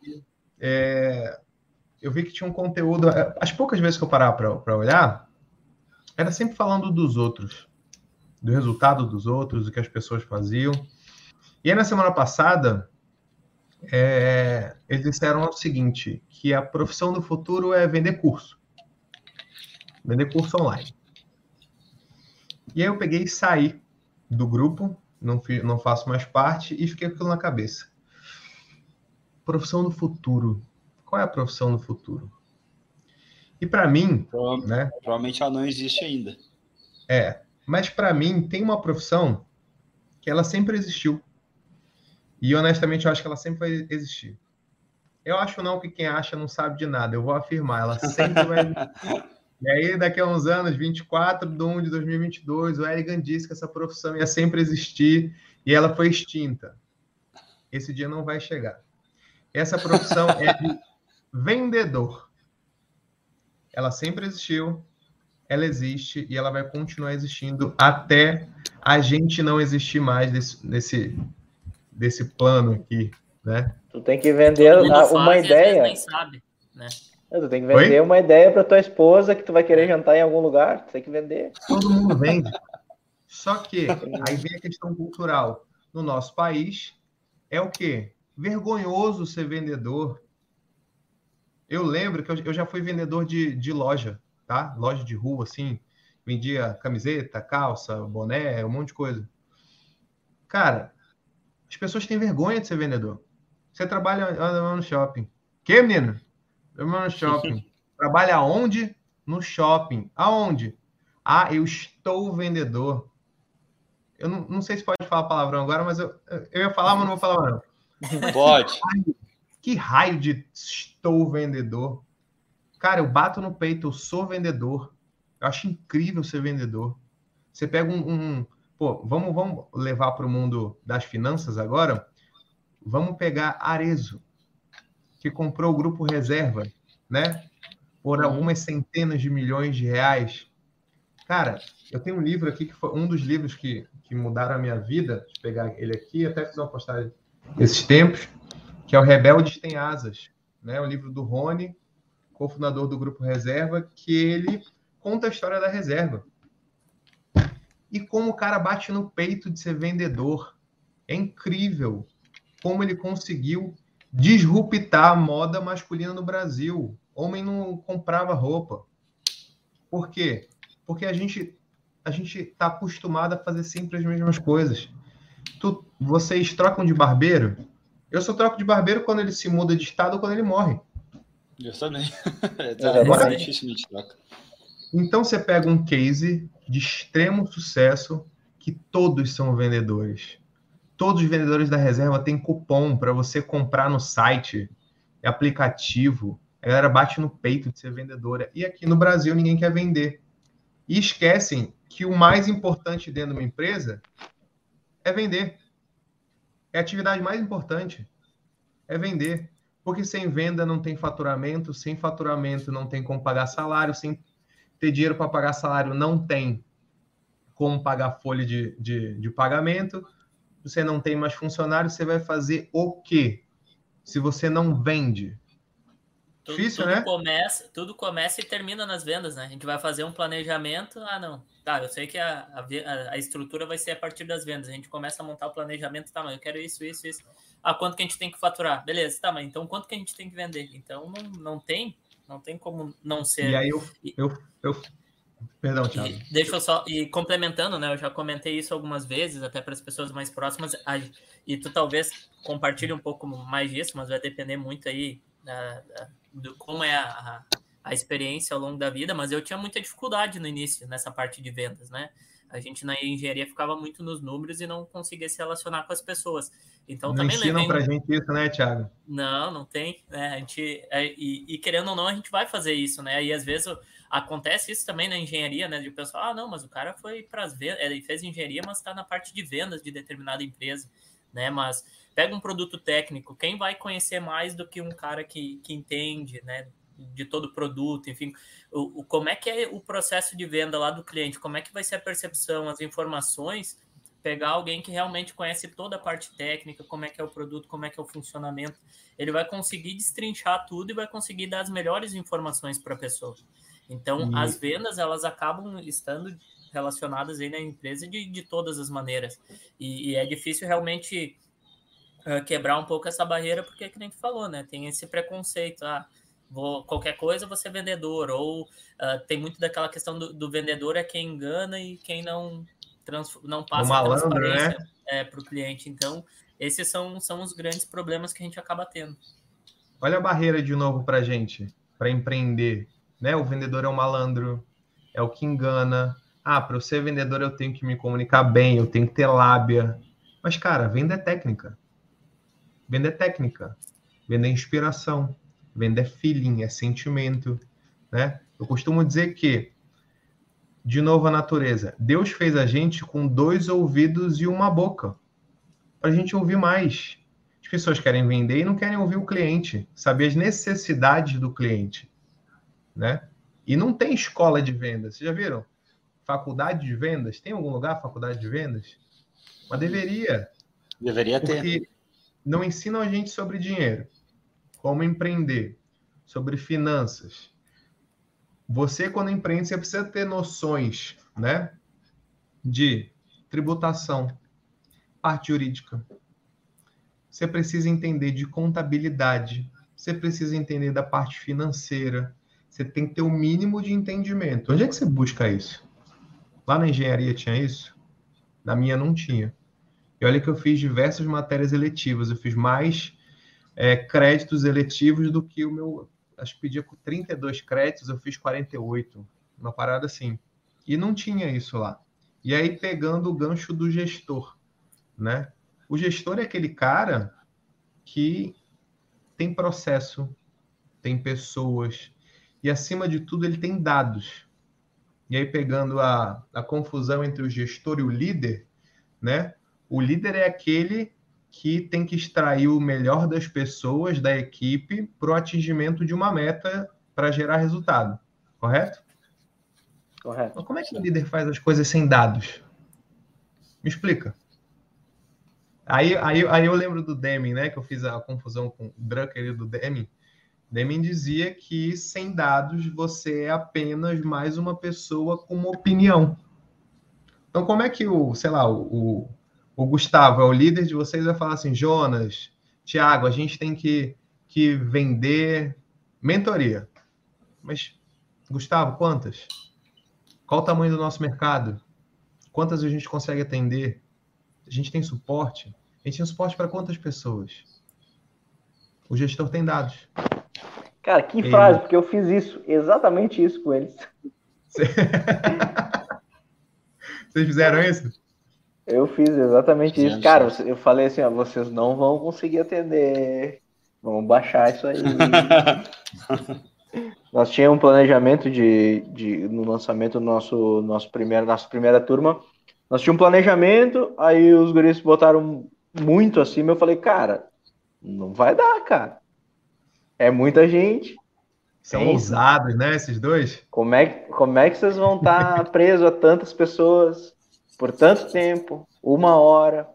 é, eu vi que tinha um conteúdo. As poucas vezes que eu parava para olhar, era sempre falando dos outros, do resultado dos outros, do que as pessoas faziam. E aí, na semana passada, é, eles disseram o seguinte, que a profissão do futuro é vender curso. Vender curso online. E aí eu peguei e saí do grupo, não, não faço mais parte, e fiquei com aquilo na cabeça. Profissão do futuro. Qual é a profissão do futuro? E para mim, Prova né? Provavelmente ela não existe ainda. É, mas para mim tem uma profissão que ela sempre existiu. E honestamente eu acho que ela sempre vai existir. Eu acho não que quem acha não sabe de nada. Eu vou afirmar, ela sempre vai [laughs] existir. E aí, daqui a uns anos, 24 de 1 de 2022, o Erigan disse que essa profissão ia sempre existir e ela foi extinta. Esse dia não vai chegar. Essa profissão é de [laughs] vendedor. Ela sempre existiu, ela existe e ela vai continuar existindo até a gente não existir mais desse, desse, desse plano aqui, né? Tu tem que vender uma ideia. Nem sabe, né? Tu tem que vender Oi? uma ideia para tua esposa que tu vai querer jantar em algum lugar. Tu tem que vender. Todo mundo vende. Só que aí vem a questão cultural. No nosso país é o quê? Vergonhoso ser vendedor. Eu lembro que eu, já fui vendedor de, de loja, tá? Loja de rua, assim. Vendia camiseta, calça, boné, um monte de coisa. Cara, as pessoas têm vergonha de ser vendedor. Você trabalha no shopping. Que, menino? Eu no shopping. [laughs] Trabalha onde? No shopping. Aonde? Ah, eu estou vendedor. Eu não, não sei se pode falar palavrão agora, mas eu, eu ia falar, mas não vou falar não. Pode. Que raio de estou vendedor. Cara, eu bato no peito, eu sou vendedor. Eu acho incrível ser vendedor. Você pega um, um pô, vamos, vamos levar para o mundo das finanças agora. Vamos pegar Arezo que comprou o grupo reserva, né? Por algumas centenas de milhões de reais. Cara, eu tenho um livro aqui que foi um dos livros que, que mudaram a minha vida. Deixa eu pegar ele aqui, até fiz uma postagem esses tempos, que é o Rebeldes Tem Asas, né? O livro do Rony, cofundador do grupo Reserva, que ele conta a história da reserva. E como o cara bate no peito de ser vendedor. É incrível como ele conseguiu disruptar a moda masculina no Brasil. Homem não comprava roupa. Por quê? Porque a gente a gente está acostumado a fazer sempre as mesmas coisas. Tu, vocês trocam de barbeiro? Eu só troco de barbeiro quando ele se muda de estado ou quando ele morre. Eu também. [laughs] é, é dificilmente troca. Então você pega um case de extremo sucesso que todos são vendedores. Todos os vendedores da reserva têm cupom para você comprar no site, aplicativo. A galera bate no peito de ser vendedora. E aqui no Brasil ninguém quer vender. E esquecem que o mais importante dentro de uma empresa é vender. É a atividade mais importante. É vender. Porque sem venda não tem faturamento, sem faturamento não tem como pagar salário, sem ter dinheiro para pagar salário não tem como pagar folha de, de, de pagamento você não tem mais funcionário, você vai fazer o quê? Se você não vende. Tudo, Difícil, tudo né? Começa, tudo começa e termina nas vendas, né? A gente vai fazer um planejamento. Ah, não. Tá, eu sei que a, a, a estrutura vai ser a partir das vendas. A gente começa a montar o planejamento, tá, mas eu quero isso, isso, isso. Ah, quanto que a gente tem que faturar? Beleza, tá, mas então quanto que a gente tem que vender? Então não, não tem, não tem como não ser. E aí eu, eu, eu Perdão, Thiago. E deixa eu só. E complementando, né? Eu já comentei isso algumas vezes, até para as pessoas mais próximas. E tu talvez compartilhe um pouco mais disso, mas vai depender muito aí da, da, do como é a, a experiência ao longo da vida. Mas eu tinha muita dificuldade no início, nessa parte de vendas, né? A gente na engenharia ficava muito nos números e não conseguia se relacionar com as pessoas. Então não também ensinam levei... pra gente isso, né, Thiago? Não, não tem. Né? A gente, é, e, e, querendo ou não, a gente vai fazer isso, né? E às vezes acontece isso também na engenharia, né? De pessoal, ah, não, mas o cara foi para as vendas, ele fez engenharia, mas está na parte de vendas de determinada empresa, né? Mas pega um produto técnico, quem vai conhecer mais do que um cara que, que entende, né? De todo o produto, enfim, o, o, como é que é o processo de venda lá do cliente, como é que vai ser a percepção, as informações, pegar alguém que realmente conhece toda a parte técnica, como é que é o produto, como é que é o funcionamento, ele vai conseguir destrinchar tudo e vai conseguir dar as melhores informações para a pessoa. Então, e... as vendas, elas acabam estando relacionadas aí na empresa de, de todas as maneiras. E, e é difícil realmente uh, quebrar um pouco essa barreira, porque, que nem tu falou, né? Tem esse preconceito, ah, vou, qualquer coisa você é vendedor, ou uh, tem muito daquela questão do, do, vendedor é quem engana e quem não, trans, não passa malandro, transparência né? é, para o cliente. Então, esses são, são os grandes problemas que a gente acaba tendo. Olha a barreira de novo para gente, para empreender né? O vendedor é um malandro, é o que engana. Ah, para eu ser vendedor eu tenho que me comunicar bem, eu tenho que ter lábia. Mas, cara, venda é técnica. Venda é técnica. Venda é inspiração. Venda é feeling, é sentimento, né? Eu costumo dizer que, de novo, a natureza. Deus fez a gente com dois ouvidos e uma boca. Para a gente ouvir mais. As pessoas querem vender e não querem ouvir o cliente, saber as necessidades do cliente né? E não tem escola de vendas. Vocês já viram? Faculdade de vendas? Tem algum lugar faculdade de vendas? Mas deveria. Deveria porque ter. Não ensinam a gente sobre dinheiro, como empreender, sobre finanças. Você, quando empreende, você precisa ter noções, né? De tributação, parte jurídica. Você precisa entender de contabilidade. Você precisa entender da parte financeira você tem que ter o um mínimo de entendimento. Onde é que você busca isso? Lá na engenharia tinha isso? Na minha não tinha. E olha que eu fiz diversas matérias eletivas. Eu fiz mais é, créditos eletivos do que o meu. Acho que pedia 32 créditos, eu fiz 48. Uma parada assim. E não tinha isso lá. E aí, pegando o gancho do gestor, né? O gestor é aquele cara que tem processo, tem pessoas, e, acima de tudo, ele tem dados. E aí, pegando a, a confusão entre o gestor e o líder, né? O líder é aquele que tem que extrair o melhor das pessoas, da equipe, para o atingimento de uma meta para gerar resultado. Correto? Correto. Mas como é que o líder faz as coisas sem dados? Me explica. Aí, aí, aí eu lembro do Deming, né? Que eu fiz a confusão com o Drucker e do Deming. Deming dizia que sem dados você é apenas mais uma pessoa com uma opinião. Então, como é que o, sei lá, o, o Gustavo é o líder de vocês vai falar assim, Jonas, Tiago, a gente tem que, que vender mentoria. Mas, Gustavo, quantas? Qual o tamanho do nosso mercado? Quantas a gente consegue atender? A gente tem suporte? A gente tem suporte para quantas pessoas? O gestor tem dados. Cara, que frase, porque eu fiz isso, exatamente isso com eles. [laughs] Vocês fizeram isso? Eu fiz exatamente isso. Cara, eu falei assim, ó, vocês não vão conseguir atender. Vamos baixar isso aí. [laughs] Nós tínhamos um planejamento de, de no lançamento do nosso, nosso primeiro, nossa primeira turma. Nós tínhamos um planejamento, aí os guris botaram muito acima. Eu falei, cara, não vai dar, cara. É muita gente. São Tem... ousados, né, esses dois? Como é, como é que vocês vão estar presos a tantas pessoas por tanto tempo, uma hora?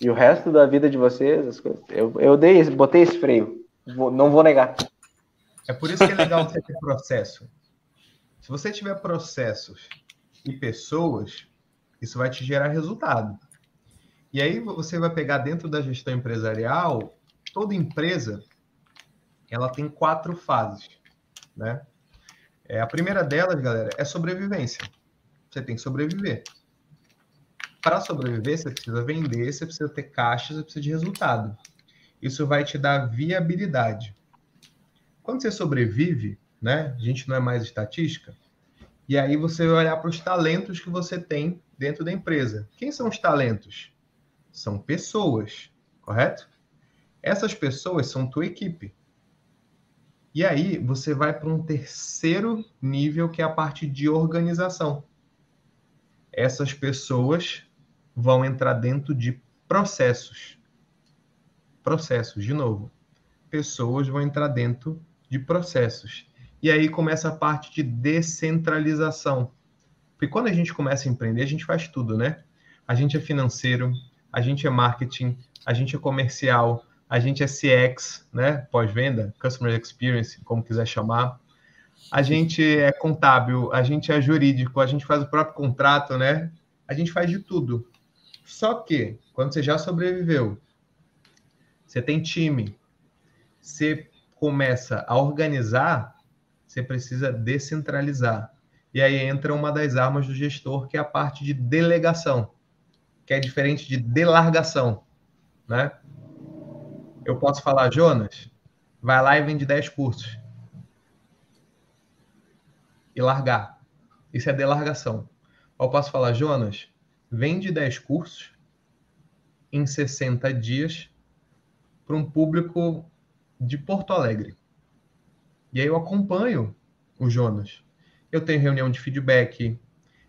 E o resto da vida de vocês, coisas, eu, eu dei, botei esse freio. Vou, não vou negar. É por isso que é legal você ter processo. Se você tiver processos e pessoas, isso vai te gerar resultado. E aí você vai pegar dentro da gestão empresarial, toda empresa, ela tem quatro fases, né? É, a primeira delas, galera, é sobrevivência. Você tem que sobreviver. Para sobreviver, você precisa vender, você precisa ter caixa, você precisa de resultado. Isso vai te dar viabilidade. Quando você sobrevive, né? A gente não é mais estatística. E aí você vai olhar para os talentos que você tem dentro da empresa. Quem são os talentos? São pessoas, correto? Essas pessoas são tua equipe. E aí você vai para um terceiro nível que é a parte de organização. Essas pessoas vão entrar dentro de processos. Processos, de novo. Pessoas vão entrar dentro de processos. E aí começa a parte de descentralização. Porque quando a gente começa a empreender, a gente faz tudo, né? A gente é financeiro, a gente é marketing, a gente é comercial, a gente é CX, né? Pós-venda, Customer Experience, como quiser chamar. A gente é contábil, a gente é jurídico, a gente faz o próprio contrato, né? A gente faz de tudo. Só que, quando você já sobreviveu, você tem time, você começa a organizar, você precisa descentralizar. E aí entra uma das armas do gestor, que é a parte de delegação, que é diferente de delargação, né? Eu posso falar, Jonas, vai lá e vende 10 cursos. E largar. Isso é delargação. Eu posso falar, Jonas, vende 10 cursos em 60 dias para um público de Porto Alegre. E aí eu acompanho o Jonas. Eu tenho reunião de feedback,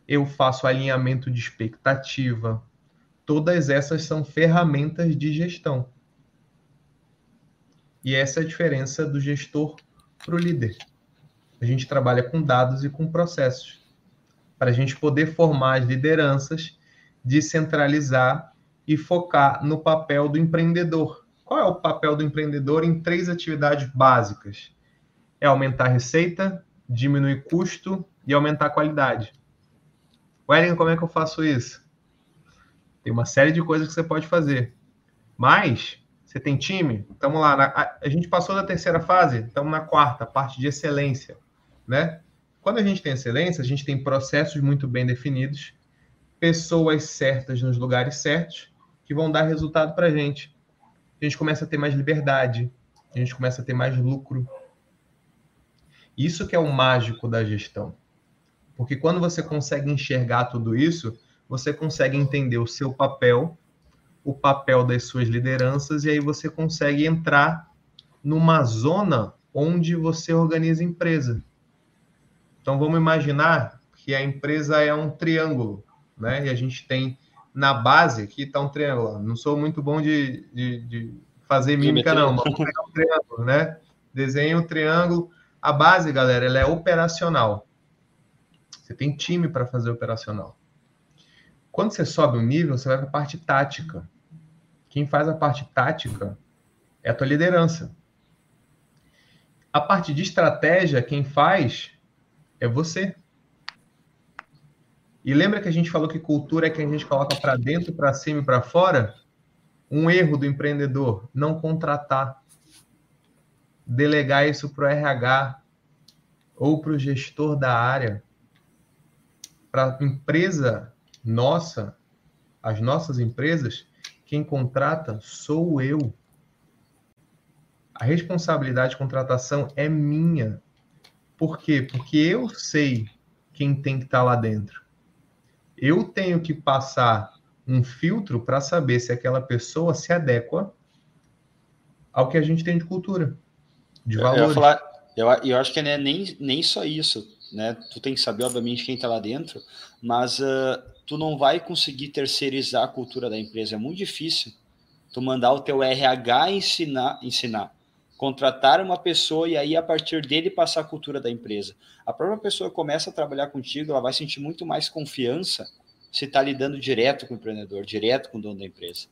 eu faço alinhamento de expectativa. Todas essas são ferramentas de gestão. E essa é a diferença do gestor para o líder. A gente trabalha com dados e com processos para a gente poder formar as lideranças descentralizar e focar no papel do empreendedor. Qual é o papel do empreendedor em três atividades básicas? É aumentar a receita, diminuir custo e aumentar a qualidade. Wellington, como é que eu faço isso? Tem uma série de coisas que você pode fazer. Mas, você tem time? Estamos lá. Na, a, a, gente passou da terceira fase, estamos na quarta, parte de excelência. Né? Quando a gente tem excelência, a gente tem processos muito bem definidos, pessoas certas nos lugares certos que vão dar resultado para a gente. A gente começa a ter mais liberdade, a gente começa a ter mais lucro. Isso que é o mágico da gestão. Porque quando você consegue enxergar tudo isso, você consegue entender o seu papel, o papel das suas lideranças, e aí você consegue entrar numa zona onde você organiza a empresa. Então vamos imaginar que a empresa é um triângulo né? E a gente tem na base, aqui está um triângulo. Não sou muito bom de, de, de fazer mímica, não, mas vou pegar um triângulo, né? Desenho um triângulo. A base, galera, ela é operacional. Você tem time para fazer operacional. Quando você sobe o um nível, você vai para a parte tática. Quem faz a parte tática é a tua liderança. A parte de estratégia, quem faz é você. E lembra que a gente falou que cultura é que a gente coloca para dentro, para cima e para fora? Um erro do empreendedor, não contratar. Delegar isso para o RH ou para o gestor da área. Para a empresa nossa, as nossas empresas, quem contrata sou eu. A responsabilidade de contratação é minha. Por quê? Porque eu sei quem tem que estar tá lá dentro eu tenho que passar um filtro para saber se aquela pessoa se adequa ao que a gente tem de cultura, de valores. Eu, falar, eu, eu acho que não é nem, nem só isso, né? Tu tem que saber, obviamente, quem está lá dentro, mas uh, tu não vai conseguir terceirizar a cultura da empresa. É muito difícil tu mandar o teu RH ensinar, ensinar contratar uma pessoa e aí a partir dele passar a cultura da empresa. A própria pessoa começa a trabalhar contigo, ela vai sentir muito mais confiança se está lidando direto com o empreendedor, direto com o dono da empresa.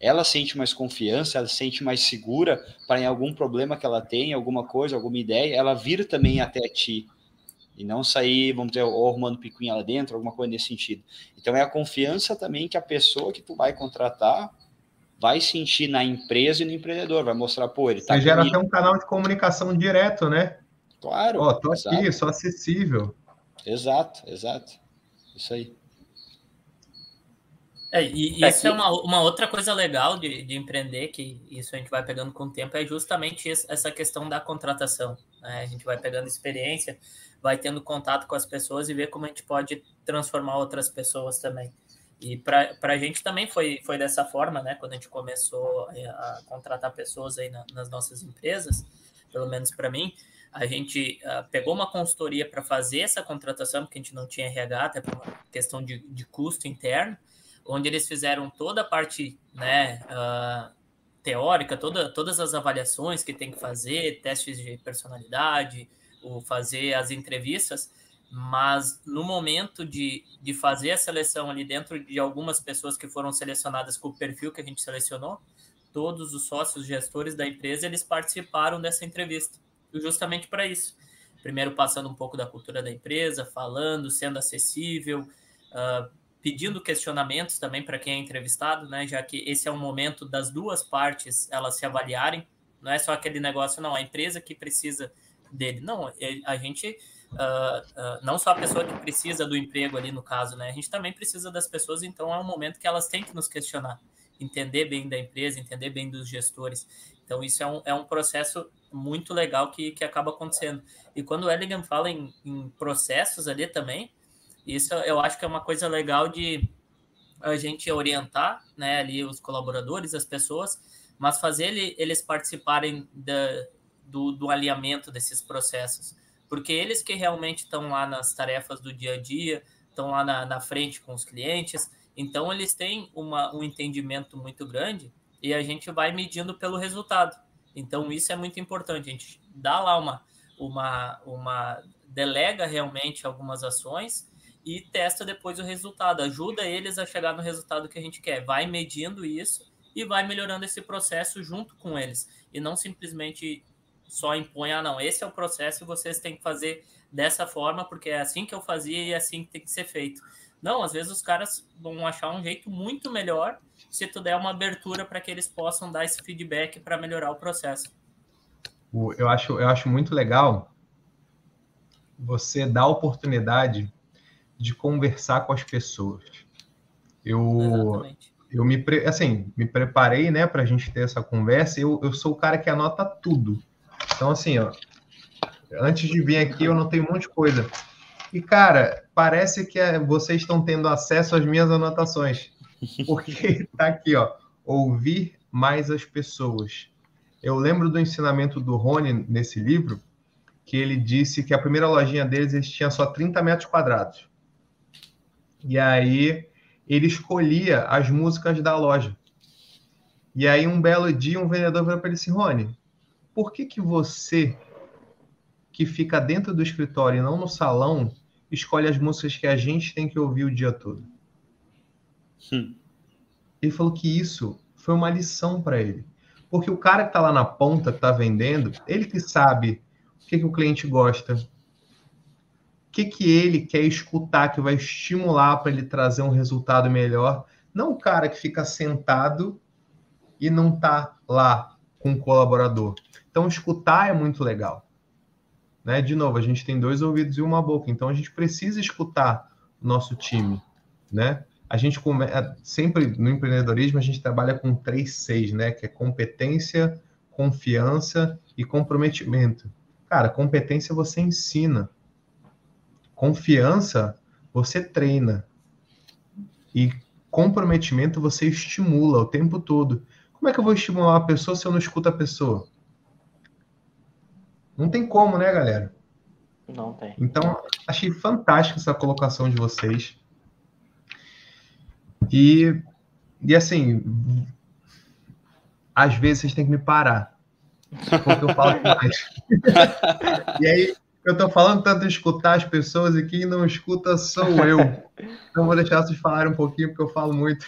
ela sente mais confiança, ela sente mais segura para em algum problema que ela tem, alguma coisa, alguma ideia, ela vir também até ti. E não sair, vamos dizer, ou arrumando picuinha lá dentro, alguma coisa nesse sentido. Então é a confiança também que a pessoa que tu vai contratar vai sentir na empresa e no empreendedor, vai mostrar, pô, ele tá. Você gera até um canal de comunicação direto, né? Claro. Ó, tô exato. aqui, sou acessível. Exato, exato. Isso aí. É, e é isso é uma, uma outra coisa legal de, de empreender, que isso a gente vai pegando com o tempo, é justamente essa questão da contratação. Né? A gente vai pegando experiência, vai tendo contato com as pessoas e ver como a gente pode transformar outras pessoas também. E para a gente também foi, foi dessa forma, né? Quando a gente começou a contratar pessoas aí na, nas nossas empresas, pelo menos para mim, a gente uh, pegou uma consultoria para fazer essa contratação, porque a gente não tinha RH, até por uma questão de, de custo interno, onde eles fizeram toda a parte né, uh, teórica, toda, todas as avaliações que tem que fazer, testes de personalidade, o fazer as entrevistas, mas no momento de, de fazer a seleção ali dentro de algumas pessoas que foram selecionadas com o perfil que a gente selecionou, todos os sócios gestores da empresa eles participaram dessa entrevista, justamente para isso. Primeiro passando um pouco da cultura da empresa, falando, sendo acessível, uh, pedindo questionamentos também para quem é entrevistado, né? Já que esse é um momento das duas partes elas se avaliarem, não é só aquele negócio, não, a empresa que precisa dele. Não, é, a gente, uh, não só a pessoa que precisa do emprego ali no caso, né? A gente também precisa das pessoas, então é um momento que elas têm que nos questionar, entender bem da empresa, entender bem dos gestores. Então, isso é um, é um processo muito legal que, que acaba acontecendo. E quando o Elegant fala em, em processos ali também, isso eu acho que é uma coisa legal de a gente orientar né, ali os colaboradores, as pessoas, mas fazer ele, eles participarem da, do, do alinhamento desses processos. Porque eles que realmente estão lá nas tarefas do dia a dia, estão lá na, na frente com os clientes, então eles têm uma, um entendimento muito grande e a gente vai medindo pelo resultado. Então isso é muito importante, a gente dá lá uma, uma, uma delega realmente algumas ações e testa depois o resultado, ajuda eles a chegar no resultado que a gente quer, vai medindo isso e vai melhorando esse processo junto com eles. E não simplesmente só impõe, ah não, esse é o processo e vocês têm que fazer dessa forma porque é assim que eu fazia e é assim que tem que ser feito. Não, às vezes os caras vão achar um jeito muito melhor se tu der uma abertura para que eles possam dar esse feedback para melhorar o processo. Eu acho, eu acho muito legal você dar oportunidade de conversar com as pessoas. Eu, eu me, assim, me preparei, né, para a gente ter essa conversa. Eu, eu sou o cara que anota tudo. Então, assim, ó, antes de vir aqui, eu anotei um monte de coisa. E, cara, parece que é, vocês estão tendo acesso às minhas anotações. Porque [laughs] tá aqui, ó, ouvir mais as pessoas. Eu lembro do ensinamento do Rony nesse livro, que ele disse que a primeira lojinha deles eles tinha só 30 metros quadrados. E aí ele escolhia as músicas da loja. E aí um belo dia um vendedor falou para ele assim, Rony, por que que você que fica dentro do escritório e não no salão escolhe as músicas que a gente tem que ouvir o dia todo? Hum. Ele falou que isso foi uma lição para ele. Porque o cara que está lá na ponta, que está vendendo, ele que sabe o que, que o cliente gosta, que, que ele quer escutar que vai estimular para ele trazer um resultado melhor. Não o cara que fica sentado e não está lá com o colaborador. Então, escutar é muito legal. Né? De novo, a gente tem dois ouvidos e uma boca, então a gente precisa escutar o nosso time. Né? A gente. É, sempre no empreendedorismo a gente trabalha com três seis, né? Que é competência, confiança e comprometimento. Cara, competência você ensina. Confiança, você treina. E comprometimento, você estimula o tempo todo. Como é que eu vou estimular a pessoa se eu não escuto a pessoa? Não tem como, né, galera? Não tem. Então, achei fantástica essa colocação de vocês. E, e assim, às vezes vocês têm que me parar. Porque eu falo demais. [laughs] e aí, eu tô falando tanto de escutar as pessoas e quem não escuta sou eu. Então vou deixar vocês falarem um pouquinho, porque eu falo muito.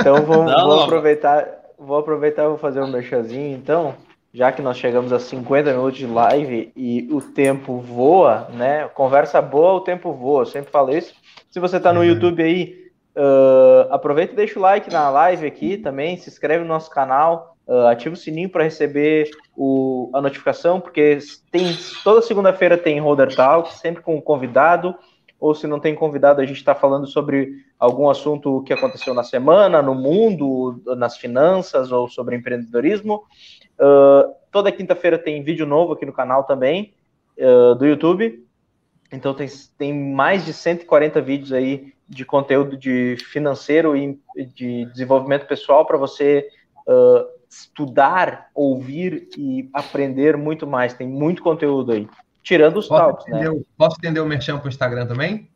Então vou, não, vou aproveitar, vou aproveitar e vou fazer um merchanzinho, então, já que nós chegamos a 50 minutos de live e o tempo voa, né? Conversa boa, o tempo voa. Eu sempre falo isso. Se você está no uhum. YouTube aí, uh, aproveita e deixa o like na live aqui também, se inscreve no nosso canal, uh, ativa o sininho para receber o, a notificação, porque tem toda segunda-feira tem Roder Talk, sempre com um convidado ou se não tem convidado, a gente está falando sobre algum assunto que aconteceu na semana, no mundo, nas finanças ou sobre empreendedorismo. Uh, toda quinta-feira tem vídeo novo aqui no canal também, uh, do YouTube. Então tem, tem mais de 140 vídeos aí de conteúdo de financeiro e de desenvolvimento pessoal para você uh, estudar, ouvir e aprender muito mais. Tem muito conteúdo aí. Tirando os posso talks, né? Posso entender o merchan para o Instagram também?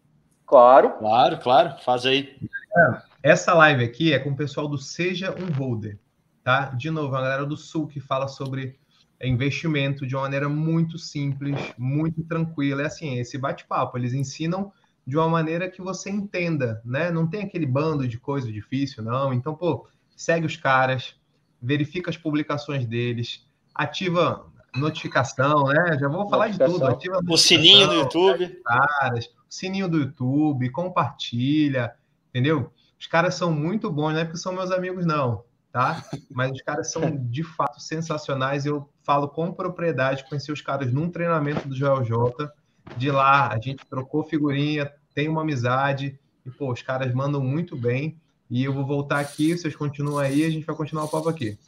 Claro. Claro, claro. Faz aí. É, essa live aqui é com o pessoal do Seja um Holder, tá? De novo, a galera do Sul que fala sobre investimento de uma maneira muito simples, muito tranquila. É assim, esse bate-papo. Eles ensinam de uma maneira que você entenda, né? Não tem aquele bando de coisa difícil, não. Então, pô, segue os caras, verifica as publicações deles, ativa notificação, né? Já vou falar de tudo. Ativa o sininho do YouTube. Caras, sininho do YouTube, compartilha, entendeu? Os caras são muito bons, não é porque são meus amigos, não, tá? Mas os caras são [laughs] de fato sensacionais. Eu falo com propriedade, conheci os caras num treinamento do Joel J. De lá, a gente trocou figurinha, tem uma amizade, e pô, os caras mandam muito bem. E eu vou voltar aqui, vocês continuam aí, a gente vai continuar o papo aqui.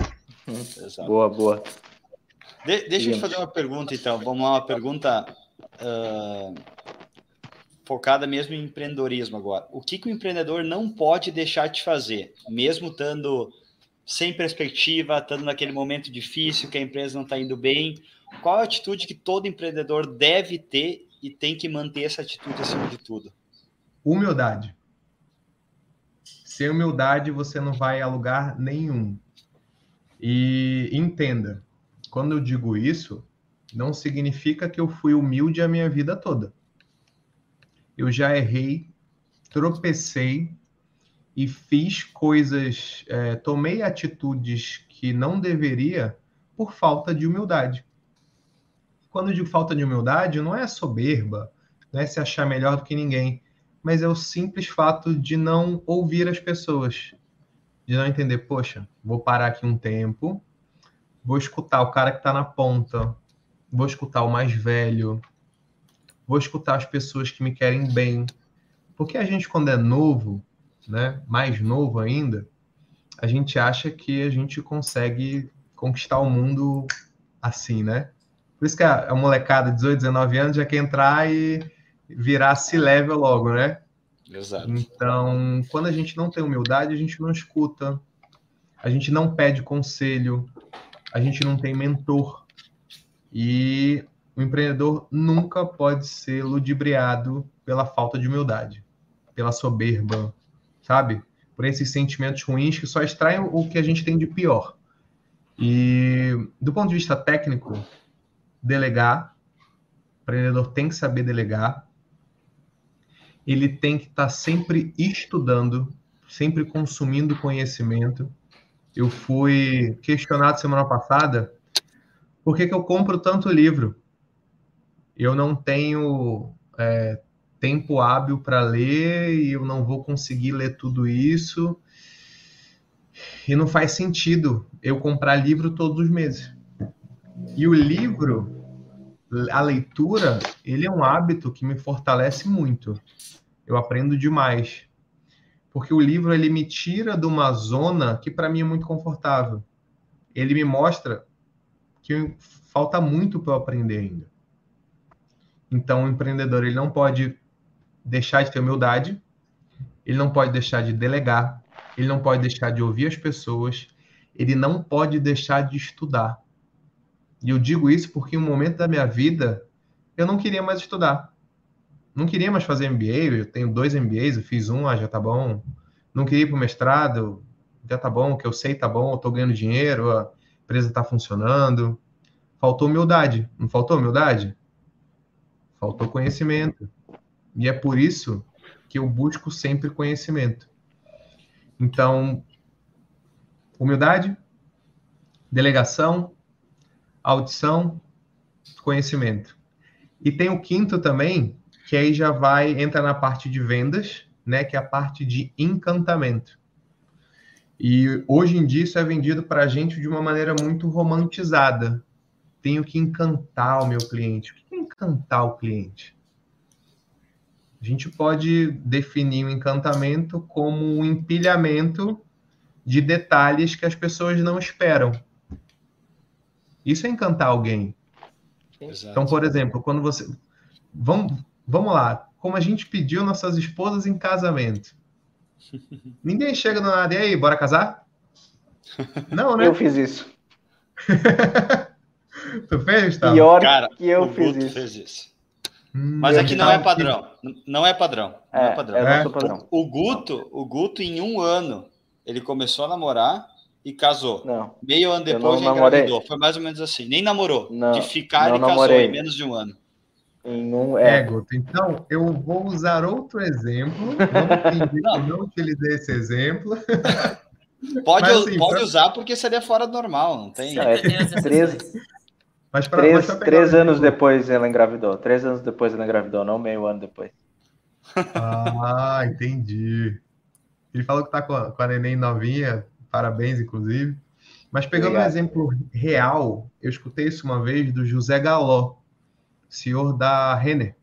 [laughs] Boa, boa. De, deixa eu te fazer uma pergunta, então. Vamos lá, uma pergunta uh, focada mesmo em empreendedorismo agora. O que, que o empreendedor não pode deixar de fazer, mesmo estando sem perspectiva, estando naquele momento difícil, que a empresa não está indo bem? Qual a atitude que todo empreendedor deve ter e tem que manter essa atitude acima de tudo? Humildade. Sem humildade, você não vai a lugar nenhum. E entenda, quando eu digo isso, não significa que eu fui humilde a minha vida toda. Eu já errei, tropecei e fiz coisas, é, tomei atitudes que não deveria por falta de humildade. Quando eu digo falta de humildade, não é soberba, não é se achar melhor do que ninguém, mas é o simples fato de não ouvir as pessoas, de não entender, poxa, vou parar aqui um tempo, vou escutar o cara que está na ponta, vou escutar o mais velho, vou escutar as pessoas que me querem bem. Porque a gente, quando é novo, né, mais novo ainda, a gente acha que a gente consegue conquistar o mundo assim, né? Por isso que a, a molecada de 18, 19 anos já quer entrar e virar se level logo, né? Exato. Então, quando a gente não tem humildade, a gente não escuta, a gente não pede conselho, a gente não tem mentor. E o empreendedor nunca pode ser ludibriado pela falta de humildade, pela soberba, sabe? Por esses sentimentos ruins que só extraem o que a gente tem de pior. E do ponto de vista técnico, delegar, o empreendedor tem que saber delegar. Ele tem que estar tá sempre estudando, sempre consumindo conhecimento eu fui questionado semana passada por que, que eu compro tanto livro. Eu não tenho é, tempo hábil para ler e eu não vou conseguir ler tudo isso. E não faz sentido eu comprar livro todos os meses. E o livro, a leitura, ele é um hábito que me fortalece muito. Eu aprendo demais porque o livro ele me tira de uma zona que para mim é muito confortável. Ele me mostra que falta muito para eu aprender ainda. Então, o empreendedor ele não pode deixar de ter humildade, ele não pode deixar de delegar, ele não pode deixar de ouvir as pessoas, ele não pode deixar de estudar. E eu digo isso porque em um momento da minha vida eu não queria mais estudar não queria mais fazer MBA, eu tenho dois MBAs, eu fiz um, ah, já tá bom. Não queria ir para o mestrado, já tá bom, o que eu sei tá bom, eu tô ganhando dinheiro, a empresa tá funcionando. Faltou humildade, não faltou humildade? Faltou conhecimento. E é por isso que eu busco sempre conhecimento. Então, humildade, delegação, audição, conhecimento. E tem o quinto também, que aí já vai entra na parte de vendas, né, que é a parte de encantamento. E hoje em dia isso é vendido para a gente de uma maneira muito romantizada. Tenho que encantar o meu cliente. O que é encantar o cliente? A gente pode definir o encantamento como um empilhamento de detalhes que as pessoas não esperam. Isso é encantar alguém. Exato. Então, por exemplo, quando você. Vamos, vamos lá. Como a gente pediu nossas esposas em casamento. [laughs] Ninguém chega do nada, e aí, bora casar? [laughs] Não, né? Eu fiz isso. [laughs] tu fez, Gustavo? Pior Cara, que eu fiz isso. Fez isso. Hum, Mas aqui não é padrão. Não é padrão. Não é, é padrão. É padrão. O, o, Guto, o Guto, em um ano, ele começou a namorar e casou. Não. Meio ano depois já engravidou. Foi mais ou menos assim. Nem namorou. Não, de ficar e casou em menos de um ano. Em um, é. é, Guto. Então, eu vou usar outro exemplo. Não, não utilizei esse exemplo. Pode, Mas, assim, pode pra... usar porque seria fora do normal, não tem. É, três, mas pra, três, mas três anos depois ela engravidou. Três anos depois ela engravidou, não meio ano depois. Ah, entendi. Ele falou que tá com a, com a neném novinha, parabéns, inclusive. Mas pegando Obrigado. um exemplo real, eu escutei isso uma vez do José Galó, senhor da Renner.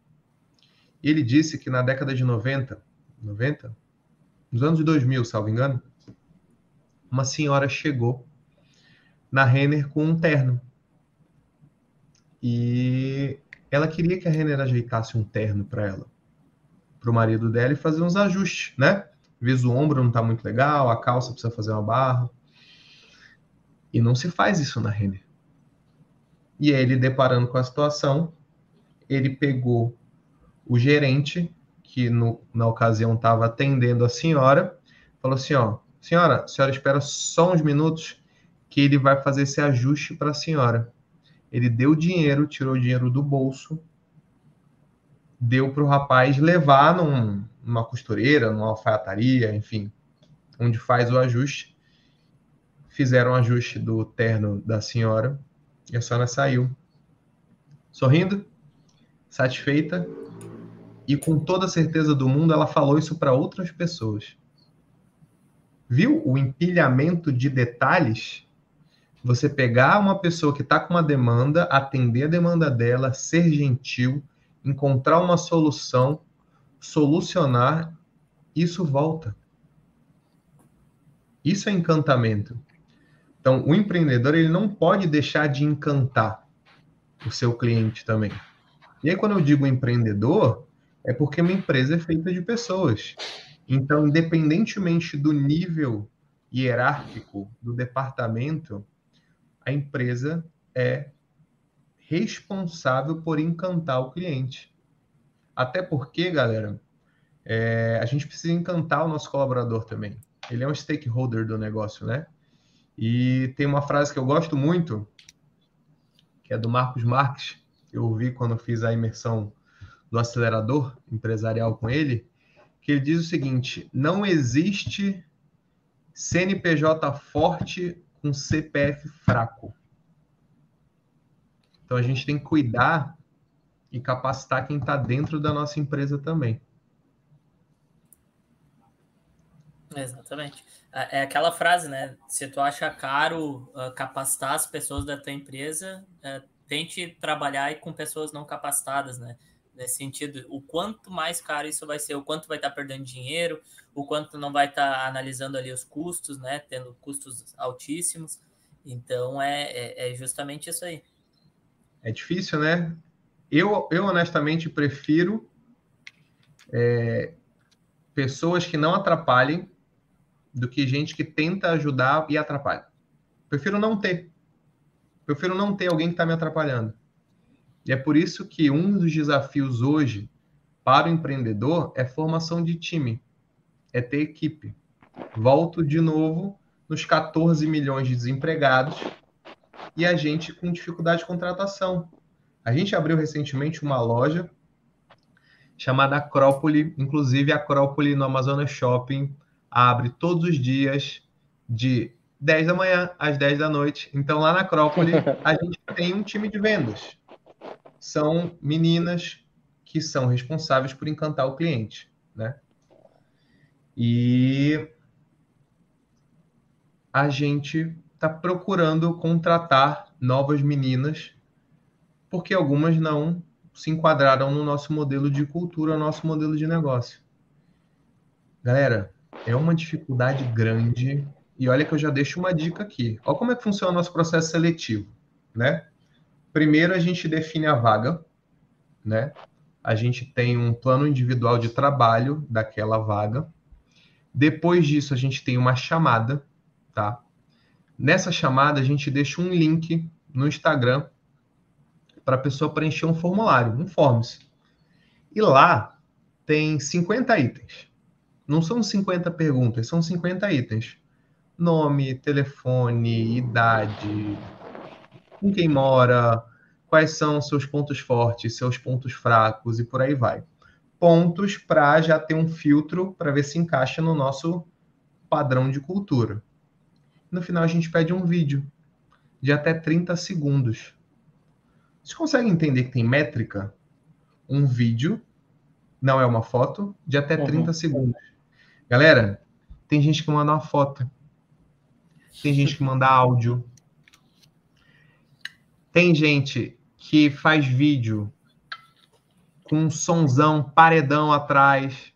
Ele disse que na década de 90, 90? Nos anos de 2000, salvo engano, uma senhora chegou na Renner com um terno. E ela queria que a Renner ajeitasse um terno para ela, para o marido dela e fazer uns ajustes, né? Vezes o ombro não está muito legal, a calça precisa fazer uma barra. E não se faz isso na Renner. E aí ele deparando com a situação, ele pegou o gerente, que no, na ocasião estava atendendo a senhora, falou assim, ó, senhora, senhora espera só uns minutos que ele vai fazer esse ajuste para a senhora. Ele deu dinheiro, tirou o dinheiro do bolso, deu para o rapaz levar num, numa costureira, numa alfaiataria, enfim, onde faz o ajuste. Fizeram o ajuste do terno da senhora e a senhora saiu sorrindo, satisfeita e com toda a certeza do mundo ela falou isso para outras pessoas. Viu o empilhamento de detalhes? Você pegar uma pessoa que está com uma demanda, atender a demanda dela, ser gentil, encontrar uma solução, solucionar, isso volta. Isso é encantamento. Então, o empreendedor ele não pode deixar de encantar o seu cliente também. E aí, quando eu digo empreendedor, é porque uma empresa é feita de pessoas. Então, independentemente do nível hierárquico do departamento, a empresa é responsável por encantar o cliente. Até porque, galera, é, a gente precisa encantar o nosso colaborador também. Ele é um stakeholder do negócio, né? E tem uma frase que eu gosto muito, que é do Marcos Marques, eu ouvi quando fiz a imersão do acelerador empresarial com ele, que ele diz o seguinte: não existe CNPJ forte com CPF fraco. Então a gente tem que cuidar e capacitar quem está dentro da nossa empresa também. Exatamente. É, é aquela frase, né? Se tu acha caro uh, capacitar as pessoas da tua empresa, uh, tente trabalhar com pessoas não capacitadas, né? Nesse sentido, o quanto mais caro isso vai ser, o quanto vai estar tá perdendo dinheiro, o quanto não vai estar tá analisando ali os custos, né? Tendo custos altíssimos. Então é, é, é justamente isso aí. É difícil, né? Eu, eu honestamente prefiro é, pessoas que não atrapalhem do que gente que tenta ajudar e atrapalha. Prefiro não ter. Prefiro não ter alguém que está me atrapalhando. E é por isso que um dos desafios hoje para o empreendedor é formação de time, é ter equipe. Volto de novo nos 14 milhões de desempregados e a gente com dificuldade de contratação. A gente abriu recentemente uma loja chamada Acrópole, inclusive a Acrópole no Amazonas Shopping abre todos os dias de 10 da manhã às 10 da noite. Então, lá na Acrópole, a [laughs] gente tem um time de vendas. São meninas que são responsáveis por encantar o cliente, né? E a gente está procurando contratar novas meninas, porque algumas não se enquadraram no nosso modelo de cultura, no nosso modelo de negócio. Galera, é uma dificuldade grande e olha que eu já deixo uma dica aqui. Olha como é que funciona o nosso processo seletivo, né? Primeiro a gente define a vaga, né? A gente tem um plano individual de trabalho daquela vaga. Depois disso a gente tem uma chamada, tá? Nessa chamada a gente deixa um link no Instagram para a pessoa preencher um formulário, um forms. E lá tem 50 itens. Não são 50 perguntas, são 50 itens nome, telefone, idade, com quem mora, quais são seus pontos fortes, seus pontos fracos e por aí vai. Pontos para já ter um filtro para ver se encaixa no nosso padrão de cultura. No final, a gente pede um vídeo de até 30 segundos. Vocês conseguem entender que tem métrica? Um vídeo, não é uma foto, de até 30 uhum. segundos. Galera, tem gente que manda uma foto tem gente que manda áudio, tem gente que faz vídeo com um sonzão, paredão atrás.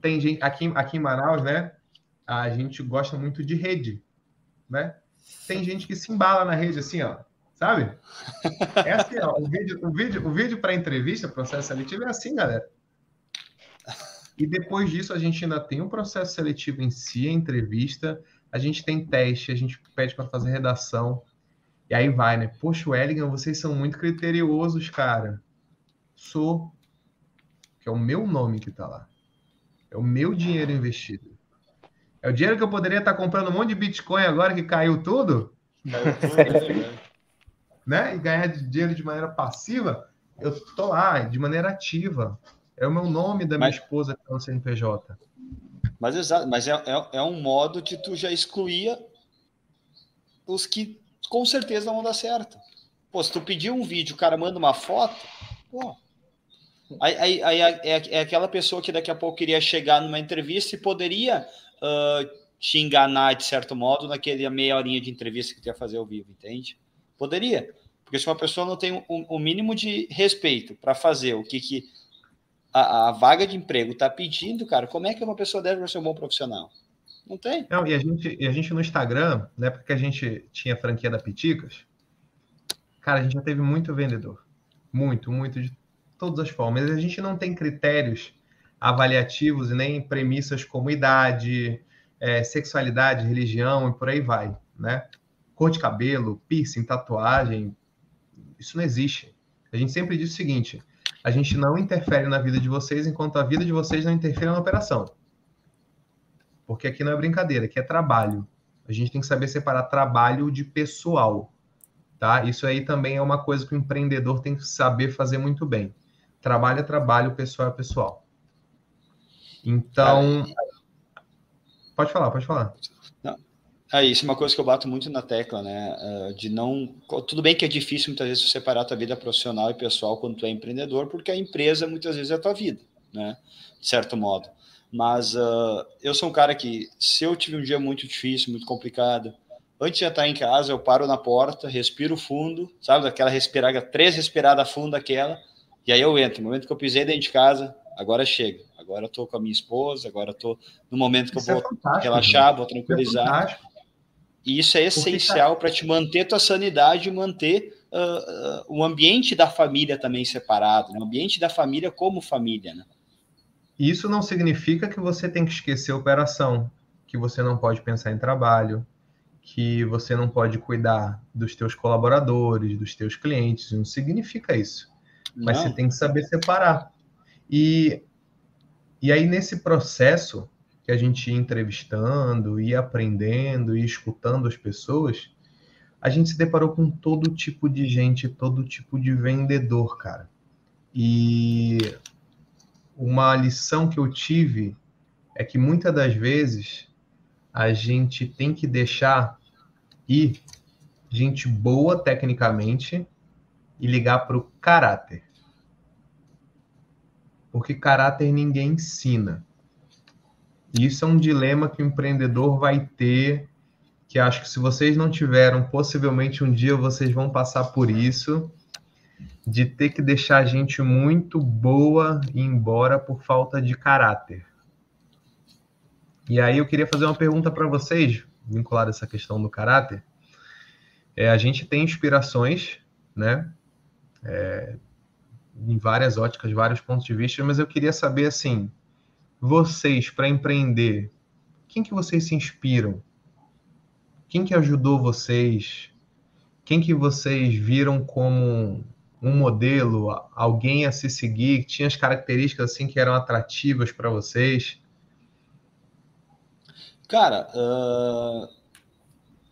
Tem gente aqui, aqui em Manaus, né? A gente gosta muito de rede, né? Tem gente que se embala na rede assim, ó, sabe? É assim, ó, o vídeo, o vídeo, o vídeo para entrevista, processo seletivo é assim, galera. E depois disso a gente ainda tem um processo seletivo em si, a entrevista, a gente tem teste, a gente pede para fazer redação. E aí vai, né? Poxa, Wellingham, vocês são muito criteriosos, cara. Sou. Que é o meu nome que tá lá. É o meu dinheiro investido. É o dinheiro que eu poderia estar comprando um monte de Bitcoin agora que caiu tudo. [laughs] né? E ganhar dinheiro de maneira passiva. Eu tô lá, de maneira ativa. É o meu nome da minha Mas... esposa que é o CNPJ. Mas, exato, mas é, é, é, um modo de tu já excluir os que com certeza vão dar certo. Pô, se tu pedir um vídeo, o cara manda uma foto, pô. Aí, aí, aí é, é, aquela pessoa que daqui a pouco queria chegar numa entrevista e poderia uh, te enganar de certo modo naquele meia horinha de entrevista que tu ia fazer ao vivo, entende? Poderia. Porque se uma pessoa não tem o um, um mínimo de respeito para fazer o que, que a, a vaga de emprego está pedindo, cara, como é que uma pessoa deve ser um bom profissional? Não tem. Não, e a gente, e a gente no Instagram, né, porque a gente tinha a franquia da Piticas, cara, a gente já teve muito vendedor. Muito, muito, de todas as formas. A gente não tem critérios avaliativos e nem premissas como idade, é, sexualidade, religião e por aí vai, né? Cor de cabelo, piercing, tatuagem, isso não existe. A gente sempre diz o seguinte: a gente não interfere na vida de vocês enquanto a vida de vocês não interfere na operação. Porque aqui não é brincadeira, aqui é trabalho. A gente tem que saber separar trabalho de pessoal. Tá? Isso aí também é uma coisa que o empreendedor tem que saber fazer muito bem. Trabalho é trabalho, pessoal é pessoal. Então. Pode falar, pode falar. É isso, é uma coisa que eu bato muito na tecla, né? Uh, de não. Tudo bem que é difícil muitas vezes separar a tua vida profissional e pessoal quando tu é empreendedor, porque a empresa muitas vezes é a tua vida, né? De certo modo. Mas uh, eu sou um cara que, se eu tive um dia muito difícil, muito complicado, antes de estar em casa, eu paro na porta, respiro fundo, sabe? Daquela respirada, três respiradas fundo aquela, e aí eu entro. No momento que eu pisei dentro de casa, agora chega. Agora eu tô com a minha esposa, agora eu tô no momento que Isso eu vou é relaxar, vou tranquilizar. É e isso é essencial para te manter tua sanidade e manter uh, uh, o ambiente da família também separado, né? o ambiente da família como família. Né? Isso não significa que você tem que esquecer a operação, que você não pode pensar em trabalho, que você não pode cuidar dos teus colaboradores, dos teus clientes. Não significa isso. Mas não. você tem que saber separar. E, e aí, nesse processo, que a gente ia entrevistando, ia aprendendo, ia escutando as pessoas, a gente se deparou com todo tipo de gente, todo tipo de vendedor, cara. E uma lição que eu tive é que muitas das vezes a gente tem que deixar ir gente boa tecnicamente e ligar para o caráter. Porque caráter ninguém ensina. E isso é um dilema que o empreendedor vai ter, que acho que se vocês não tiveram, possivelmente um dia vocês vão passar por isso, de ter que deixar gente muito boa ir embora por falta de caráter. E aí eu queria fazer uma pergunta para vocês, vinculada a essa questão do caráter. É, a gente tem inspirações, né? É, em várias óticas, vários pontos de vista, mas eu queria saber assim, vocês para empreender, quem que vocês se inspiram? Quem que ajudou vocês? Quem que vocês viram como um modelo, alguém a se seguir, que tinha as características assim que eram atrativas para vocês? Cara, uh,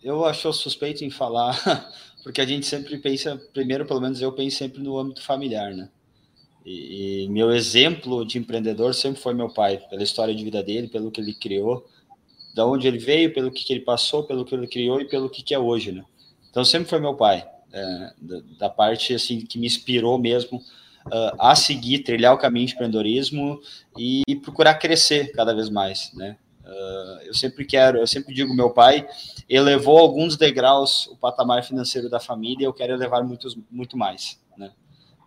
eu acho suspeito em falar, [laughs] porque a gente sempre pensa, primeiro, pelo menos eu penso sempre no âmbito familiar, né? E, e, meu exemplo de empreendedor sempre foi meu pai, pela história de vida dele, pelo que ele criou, da onde ele veio, pelo que, que ele passou, pelo que ele criou e pelo que, que é hoje, né? Então sempre foi meu pai, é, da, da, parte assim que me inspirou mesmo uh, a seguir, trilhar o caminho de empreendedorismo e, e procurar crescer cada vez mais, né? Uh, eu sempre quero, eu sempre digo, meu pai elevou alguns degraus o patamar financeiro da família, eu quero elevar muitos, muito mais, né?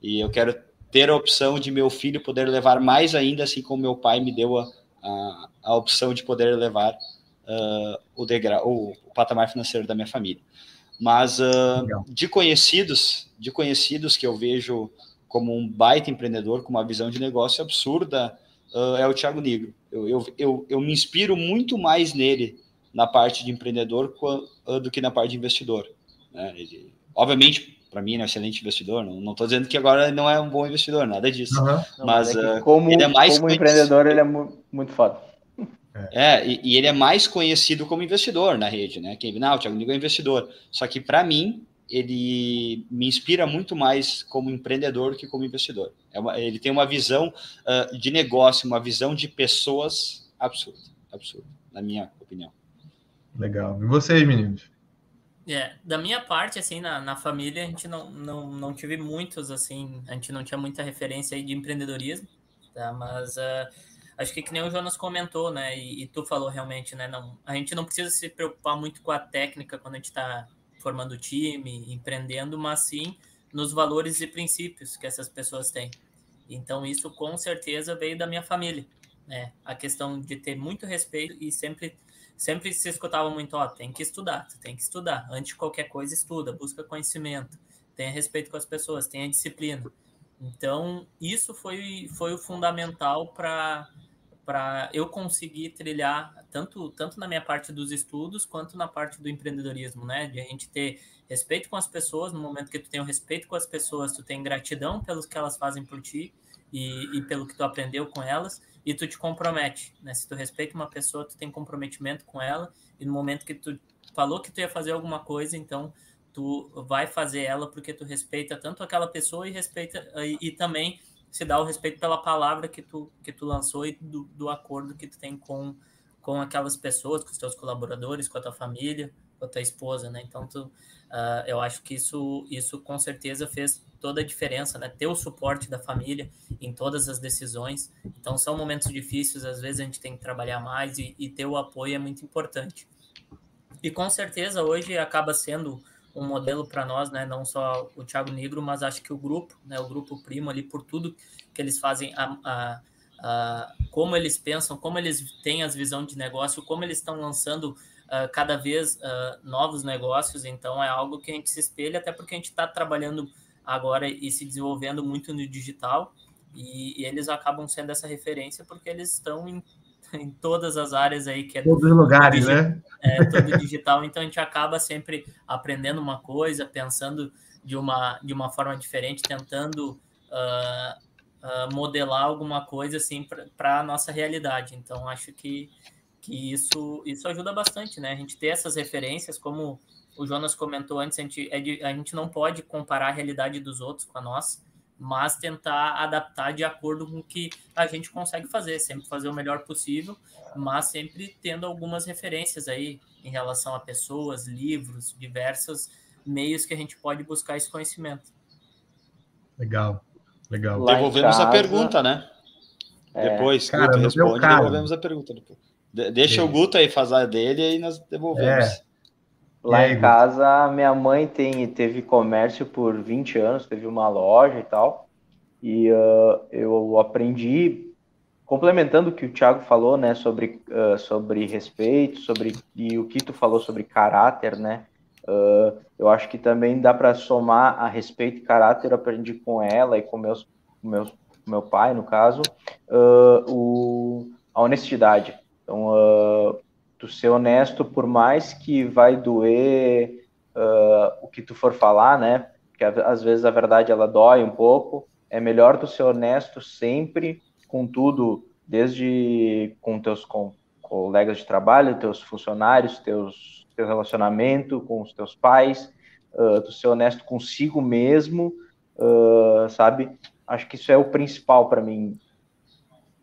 E eu quero ter a opção de meu filho poder levar mais ainda, assim como meu pai me deu a, a, a opção de poder levar uh, o degrau, o, o, patamar financeiro da minha família. Mas uh, de conhecidos, de conhecidos que eu vejo como um baita empreendedor com uma visão de negócio absurda, uh, é o Thiago Negro. Eu, eu, eu, eu, me inspiro muito mais nele na parte de empreendedor do que na parte de investidor. Né? Ele, obviamente, para mim, é um excelente investidor. Não estou dizendo que agora não é um bom investidor, nada disso. Uhum. Mas, é como, ele é mais como empreendedor, ele é muito foda. É, e, e, ele é mais conhecido como investidor na rede, né? Quem não, o Thiago Nigo é investidor. Só que para mim, ele me inspira muito mais como empreendedor que como investidor. É uma, ele tem uma visão uh, de negócio, uma visão de pessoas absurda, absurda, na minha opinião. Legal. E vocês, meninos? É, da minha parte, assim, na, na família, a gente não, não, não tive muitos, assim, a gente não tinha muita referência aí de empreendedorismo, tá? Mas uh, acho que que nem o Jonas comentou, né? E, e, tu falou realmente, né? Não, a gente não precisa se preocupar muito com a técnica quando a gente está formando time, empreendendo, mas sim nos valores e princípios que essas pessoas têm. Então, isso com certeza veio da minha família, né? A questão de ter muito respeito e sempre sempre se escutava muito, ó, tem que estudar, tu tem que estudar. Antes de qualquer coisa, estuda, busca conhecimento, tenha respeito com as pessoas, tenha disciplina. Então, isso foi, foi o fundamental para para eu conseguir trilhar tanto tanto na minha parte dos estudos quanto na parte do empreendedorismo, né? De a gente ter respeito com as pessoas, no momento que tu tem o respeito com as pessoas, tu tem gratidão pelos que elas fazem por ti e, e pelo que tu aprendeu com elas, e tu te compromete, né? Se tu respeita uma pessoa, tu tem comprometimento com ela e no momento que tu falou que tu ia fazer alguma coisa, então tu vai fazer ela porque tu respeita tanto aquela pessoa e respeita e, e também se dá o respeito pela palavra que tu que tu lançou e do, do acordo que tu tem com com aquelas pessoas, com os teus colaboradores, com a tua família, com a tua esposa, né? Então tu, uh, eu acho que isso isso com certeza fez toda a diferença, né? Ter o suporte da família em todas as decisões. Então, são momentos difíceis, às vezes a gente tem que trabalhar mais e, e ter o apoio é muito importante. E com certeza hoje acaba sendo um modelo para nós, né? Não só o Thiago Negro, mas acho que o grupo, né? O grupo Primo ali por tudo que eles fazem, a, a, a como eles pensam, como eles têm as visão de negócio, como eles estão lançando uh, cada vez uh, novos negócios. Então é algo que a gente se espelha, até porque a gente está trabalhando agora e se desenvolvendo muito no digital e, e, eles acabam sendo essa referência porque eles estão em, [laughs] em todas as áreas aí que é todos os lugares, né? É todo digital, então a gente acaba sempre aprendendo uma coisa, pensando de uma de uma forma diferente, tentando uh, uh, modelar alguma coisa assim para a nossa realidade. Então acho que que isso isso ajuda bastante, né? A gente ter essas referências como o Jonas comentou antes, a gente, é de, a gente não pode comparar a realidade dos outros com a nossa. mas tentar adaptar de acordo com o que a gente consegue fazer, sempre fazer o melhor possível, mas sempre tendo algumas referências aí em relação a pessoas, livros, diversos meios que a gente pode buscar esse conhecimento. Legal, legal. Lá devolvemos casa, a pergunta, né? É, Depois, cara, responde, devolvemos a pergunta. Depois. De deixa o Guto aí fazer a dele e aí nós devolvemos. É. Lá aí, em casa, minha mãe tem, teve comércio por 20 anos, teve uma loja e tal. E uh, eu aprendi, complementando o que o Thiago falou, né, sobre, uh, sobre respeito, sobre e o que tu falou sobre caráter, né? Uh, eu acho que também dá para somar a respeito e caráter. Eu aprendi com ela e com meus, meus meu pai, no caso, o, a honestidade. Então, tu ser honesto, por mais que vai doer uh, o que tu for falar, né? Porque às vezes a verdade ela dói um pouco. É melhor tu ser honesto sempre com tudo, desde com teus com, colegas de trabalho, teus funcionários, teus teu relacionamento com os teus pais, uh, tu ser honesto consigo mesmo, uh, sabe? Acho que isso é o principal para mim.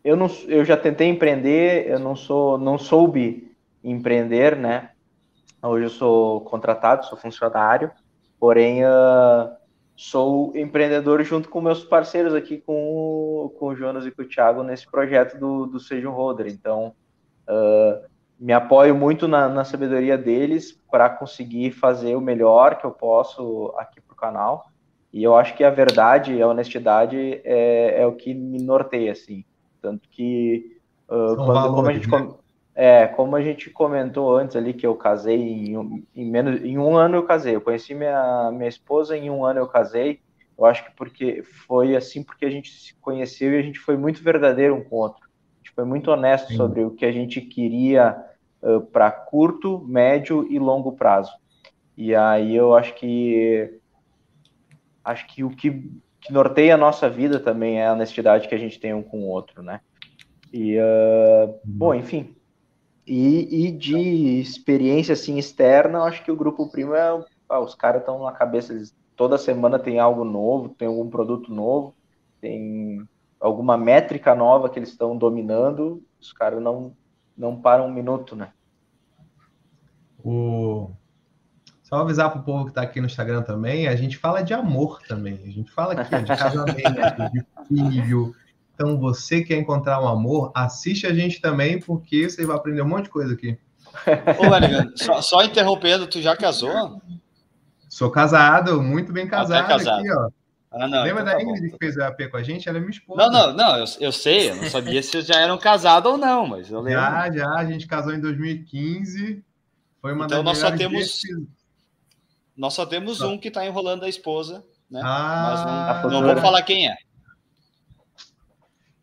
Eu não, eu já tentei empreender, eu não sou, não soube empreender, né? Hoje eu sou contratado, sou funcionário, porém uh, sou empreendedor junto com meus parceiros aqui, com, o, com o Jonas e com o Thiago, nesse projeto do, do Seja um Roder. Então, uh, me apoio muito na, na sabedoria deles para conseguir fazer o melhor que eu posso aqui para o canal. E eu acho que a verdade, a honestidade é, é o que me norteia, assim. Tanto que uh, quando, valores, como a gente né? É, como a gente comentou antes ali, que eu casei em, em, menos, em um ano eu casei. Eu conheci minha, minha esposa em um ano eu casei. Eu acho que porque foi assim porque a gente se conheceu e a gente foi muito verdadeiro um com o outro. A gente foi muito honesto Sim. sobre o que a gente queria uh, para curto, médio e longo prazo. E aí eu acho que acho que o que, que norteia a nossa vida também é a honestidade que a gente tem um com o outro, né? E uh, bom, enfim, e, e de experiência assim externa, eu acho que o grupo primo é. Ah, os caras estão na cabeça, eles, toda semana tem algo novo, tem algum produto novo, tem alguma métrica nova que eles estão dominando, os caras não, não param um minuto, né? O... Só avisar para o povo que está aqui no Instagram também, a gente fala de amor também, a gente fala aqui de casamento, [laughs] de filho, então, você quer encontrar um amor, assiste a gente também, porque você vai aprender um monte de coisa aqui. [laughs] Ô, só, só, interrompendo, tu já casou? Sou casado, muito bem casado, casado. aqui, ó. Ah, não, Lembra então da tá Ingrid que fez o AP com a gente? Ela é minha esposa. Não, não, não, eu, eu sei, eu não sabia se já eram casados ou não, mas eu lembro. Já, já, a gente casou em 2015. Foi uma então nós só temos. Nós só temos um que está enrolando a esposa, né? Ah, mas não, não vou falar quem é.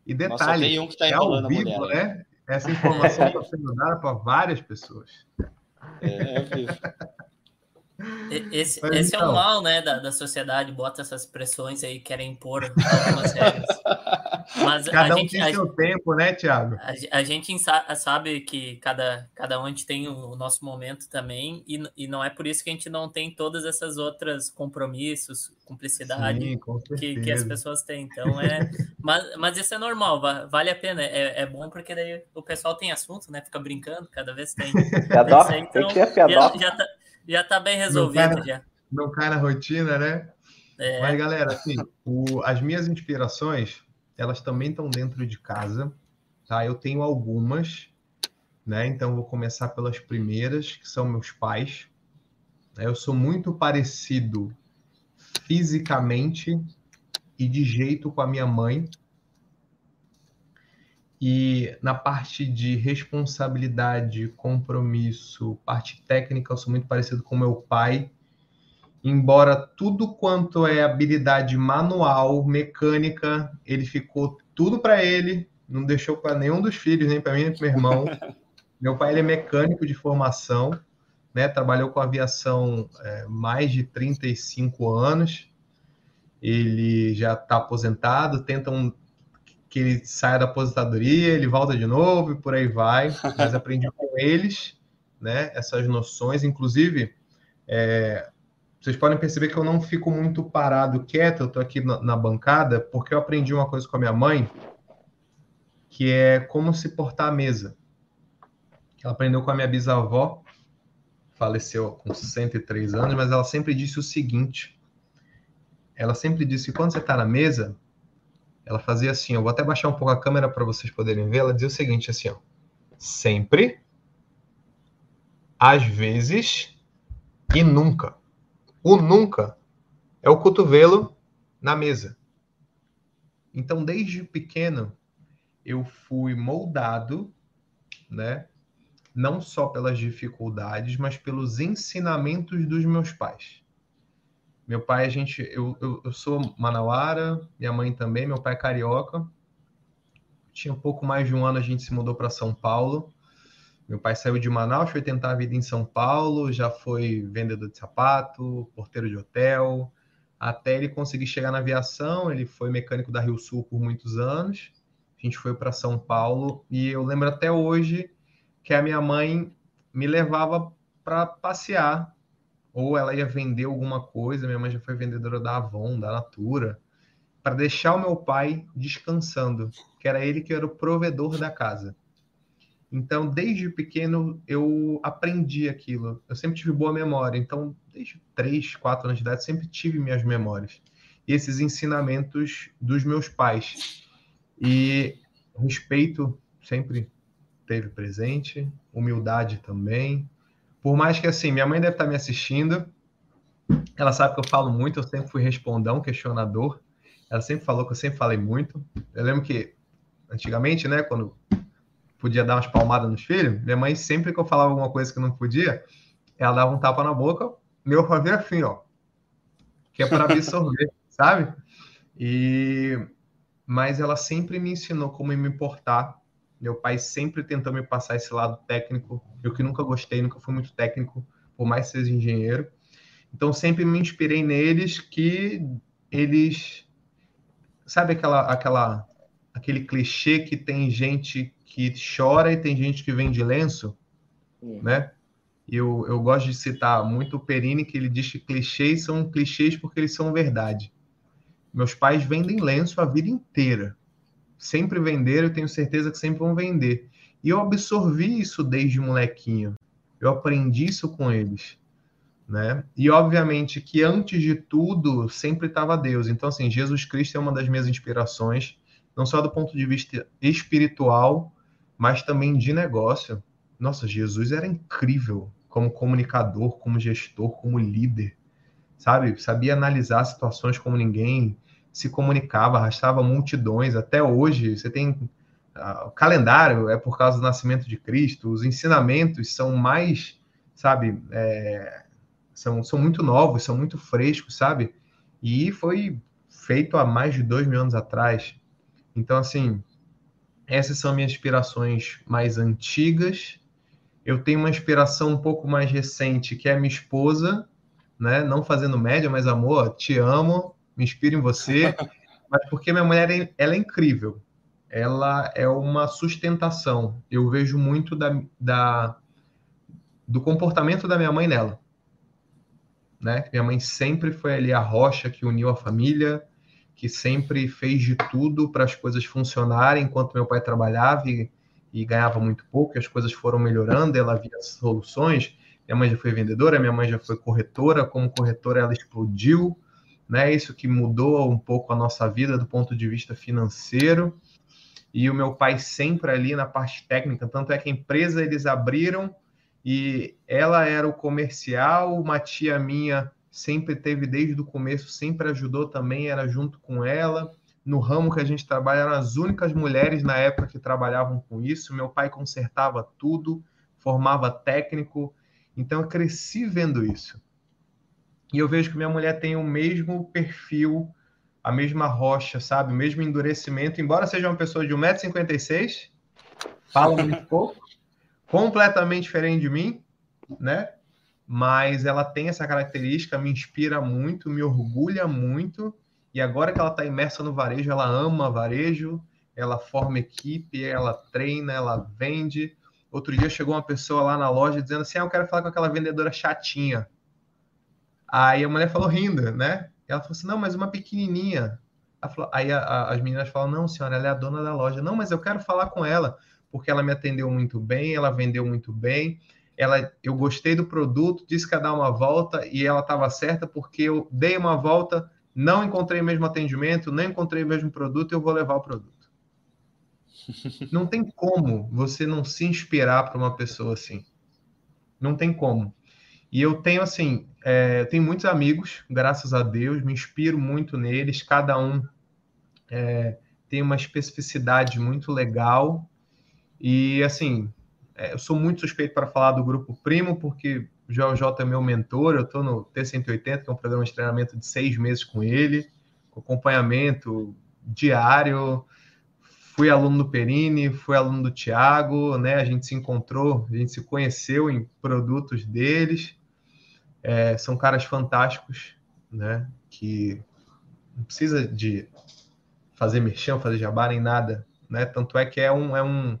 E detalhe, um tá é ao vivo, né? Essa informação está sendo dada para várias pessoas. É, é vivo. [laughs] Esse, esse então, é o então. mal né, da, da sociedade, bota essas pressões aí, querem impor algumas regras. [laughs] Mas cada a um gente, tem a, seu tempo, né, Tiago? A, a, gente sabe que cada, cada um a gente tem o, nosso momento também, e, e não é por isso que a gente não tem todas essas outras compromissos, cumplicidade Sim, que, que as pessoas têm. Então é. [laughs] mas, mas isso é normal, vale a pena. É, é bom porque daí o pessoal tem assunto, né? Fica brincando, cada vez tem. [laughs] Então, tem que ser já, já, tá, já tá bem resolvido. Não cai, já. não cai na rotina, né? É. Mas, galera, assim, o, as minhas inspirações elas também estão dentro de casa, tá? Eu tenho algumas, né? Então vou começar pelas primeiras, que são meus pais. Eu sou muito parecido fisicamente e de jeito com a minha mãe. E na parte de responsabilidade, compromisso, parte técnica, eu sou muito parecido com meu pai embora tudo quanto é habilidade manual, mecânica, ele ficou tudo para ele, não deixou para nenhum dos filhos, nem para mim, nem para meu irmão. [laughs] meu pai ele é mecânico de formação, né? Trabalhou com aviação é, mais de 35 anos. Ele já está aposentado, tentam que ele saia da aposentadoria, ele volta de novo e por aí vai. Mas aprendi com eles, né? Essas noções, inclusive. É, vocês podem perceber que eu não fico muito parado, quieto, eu tô aqui na, na bancada, porque eu aprendi uma coisa com a minha mãe, que é como se portar à mesa. Ela aprendeu com a minha bisavó, faleceu com 103 anos, mas ela sempre disse o seguinte: ela sempre disse que quando você está na mesa, ela fazia assim, eu vou até baixar um pouco a câmera para vocês poderem ver, ela dizia o seguinte assim, ó, sempre, às vezes e nunca. O nunca é o cotovelo na mesa. Então, desde pequeno, eu fui moldado, né? Não só pelas dificuldades, mas pelos ensinamentos dos meus pais. Meu pai, a gente, eu, eu, eu sou manauara, minha mãe também, meu pai é carioca. Tinha um pouco mais de um ano a gente se mudou para São Paulo. Meu pai saiu de Manaus, foi tentar a vida em São Paulo, já foi vendedor de sapato, porteiro de hotel, até ele conseguir chegar na aviação. Ele foi mecânico da Rio Sul por muitos anos. A gente foi para São Paulo e eu lembro até hoje que a minha mãe me levava para passear ou ela ia vender alguma coisa. Minha mãe já foi vendedora da Avon, da Natura, para deixar o meu pai descansando, que era ele que era o provedor da casa. Então, desde pequeno, eu aprendi aquilo. Eu sempre tive boa memória. Então, desde 3, 4 anos de idade, sempre tive minhas memórias. E esses ensinamentos dos meus pais. E respeito sempre teve presente, humildade também. Por mais que, assim, minha mãe deve estar me assistindo. Ela sabe que eu falo muito, eu sempre fui respondão, questionador. Ela sempre falou que eu sempre falei muito. Eu lembro que, antigamente, né, quando podia dar umas palmadas nos filhos, minha mãe, sempre que eu falava alguma coisa que não podia, ela dava um tapa na boca, meu fazia assim, ó. Que é para absorver, [laughs] sabe? E mas ela sempre me ensinou como me portar. Meu pai sempre tentou me passar esse lado técnico. Eu que nunca gostei, nunca fui muito técnico, por mais que seja engenheiro. Então sempre me inspirei neles que eles sabe aquela aquela aquele clichê que tem gente que chora e tem gente que vem de lenço, Sim. né? Eu, eu gosto de citar muito o Perini, que ele diz que clichês são clichês porque eles são verdade. Meus pais vendem lenço a vida inteira. Sempre venderam, eu tenho certeza que sempre vão vender. E eu absorvi isso desde molequinho. Eu aprendi isso com eles. Né? E obviamente que antes de tudo sempre estava Deus. Então assim, Jesus Cristo é uma das minhas inspirações não só do ponto de vista espiritual, mas também de negócio. Nossa, Jesus era incrível como comunicador, como gestor, como líder, sabe? Sabia analisar situações como ninguém, se comunicava, arrastava multidões. Até hoje, você tem uh, o calendário é por causa do nascimento de Cristo, os ensinamentos são mais, sabe, é, são, são muito novos, são muito frescos, sabe? E foi feito há mais de dois mil anos atrás. Então, assim, essas são minhas inspirações mais antigas. Eu tenho uma inspiração um pouco mais recente, que é a minha esposa, né? Não fazendo média, mas amor, te amo, me inspiro em você. [laughs] mas porque minha mulher é, ela é incrível. Ela é uma sustentação. Eu vejo muito da, da do comportamento da minha mãe nela. Né? Minha mãe sempre foi ali a rocha que uniu a família, que sempre fez de tudo para as coisas funcionarem enquanto meu pai trabalhava e, e ganhava muito pouco, e as coisas foram melhorando, ela via soluções. Minha mãe já foi vendedora, minha mãe já foi corretora, como corretora ela explodiu, né? Isso que mudou um pouco a nossa vida do ponto de vista financeiro. E o meu pai sempre ali na parte técnica, tanto é que a empresa eles abriram e ela era o comercial, uma tia minha sempre teve desde o começo, sempre ajudou também, era junto com ela. No ramo que a gente trabalha, eram as únicas mulheres na época que trabalhavam com isso. Meu pai consertava tudo, formava técnico, então eu cresci vendo isso. E eu vejo que minha mulher tem o mesmo perfil, a mesma rocha, sabe? O mesmo endurecimento, embora seja uma pessoa de 1,56m, fala muito pouco, completamente diferente de mim, né? mas ela tem essa característica, me inspira muito, me orgulha muito, e agora que ela está imersa no varejo, ela ama varejo, ela forma equipe, ela treina, ela vende. Outro dia chegou uma pessoa lá na loja dizendo assim: ah, eu quero falar com aquela vendedora chatinha. Aí a mulher falou rindo, né? Ela falou assim: não, mas uma pequenininha. Falou, aí a, a, as meninas falam: não, senhora, ela é a dona da loja. Não, mas eu quero falar com ela, porque ela me atendeu muito bem, ela vendeu muito bem. Ela, eu gostei do produto, disse que ia dar uma volta e ela estava certa porque eu dei uma volta, não encontrei o mesmo atendimento, não encontrei o mesmo produto, eu vou levar o produto. [laughs] Não tem como você não se inspirar para uma pessoa assim. Não tem como. E eu tenho, assim, é, tenho muitos amigos, graças a Deus, me inspiro muito neles, cada um é, tem uma especificidade muito legal. E, assim, é, eu sou muito suspeito para falar do Grupo Primo, porque o JJ é meu mentor, eu estou no T180, que é um programa de treinamento de seis meses com ele, com acompanhamento diário, fui aluno do Perini, fui aluno do Tiago, né? A gente se encontrou, a gente se conheceu em produtos deles. É, são caras fantásticos, né? Que não precisa de fazer merchan, fazer jabá nem nada, né? Tanto é que é um, é um,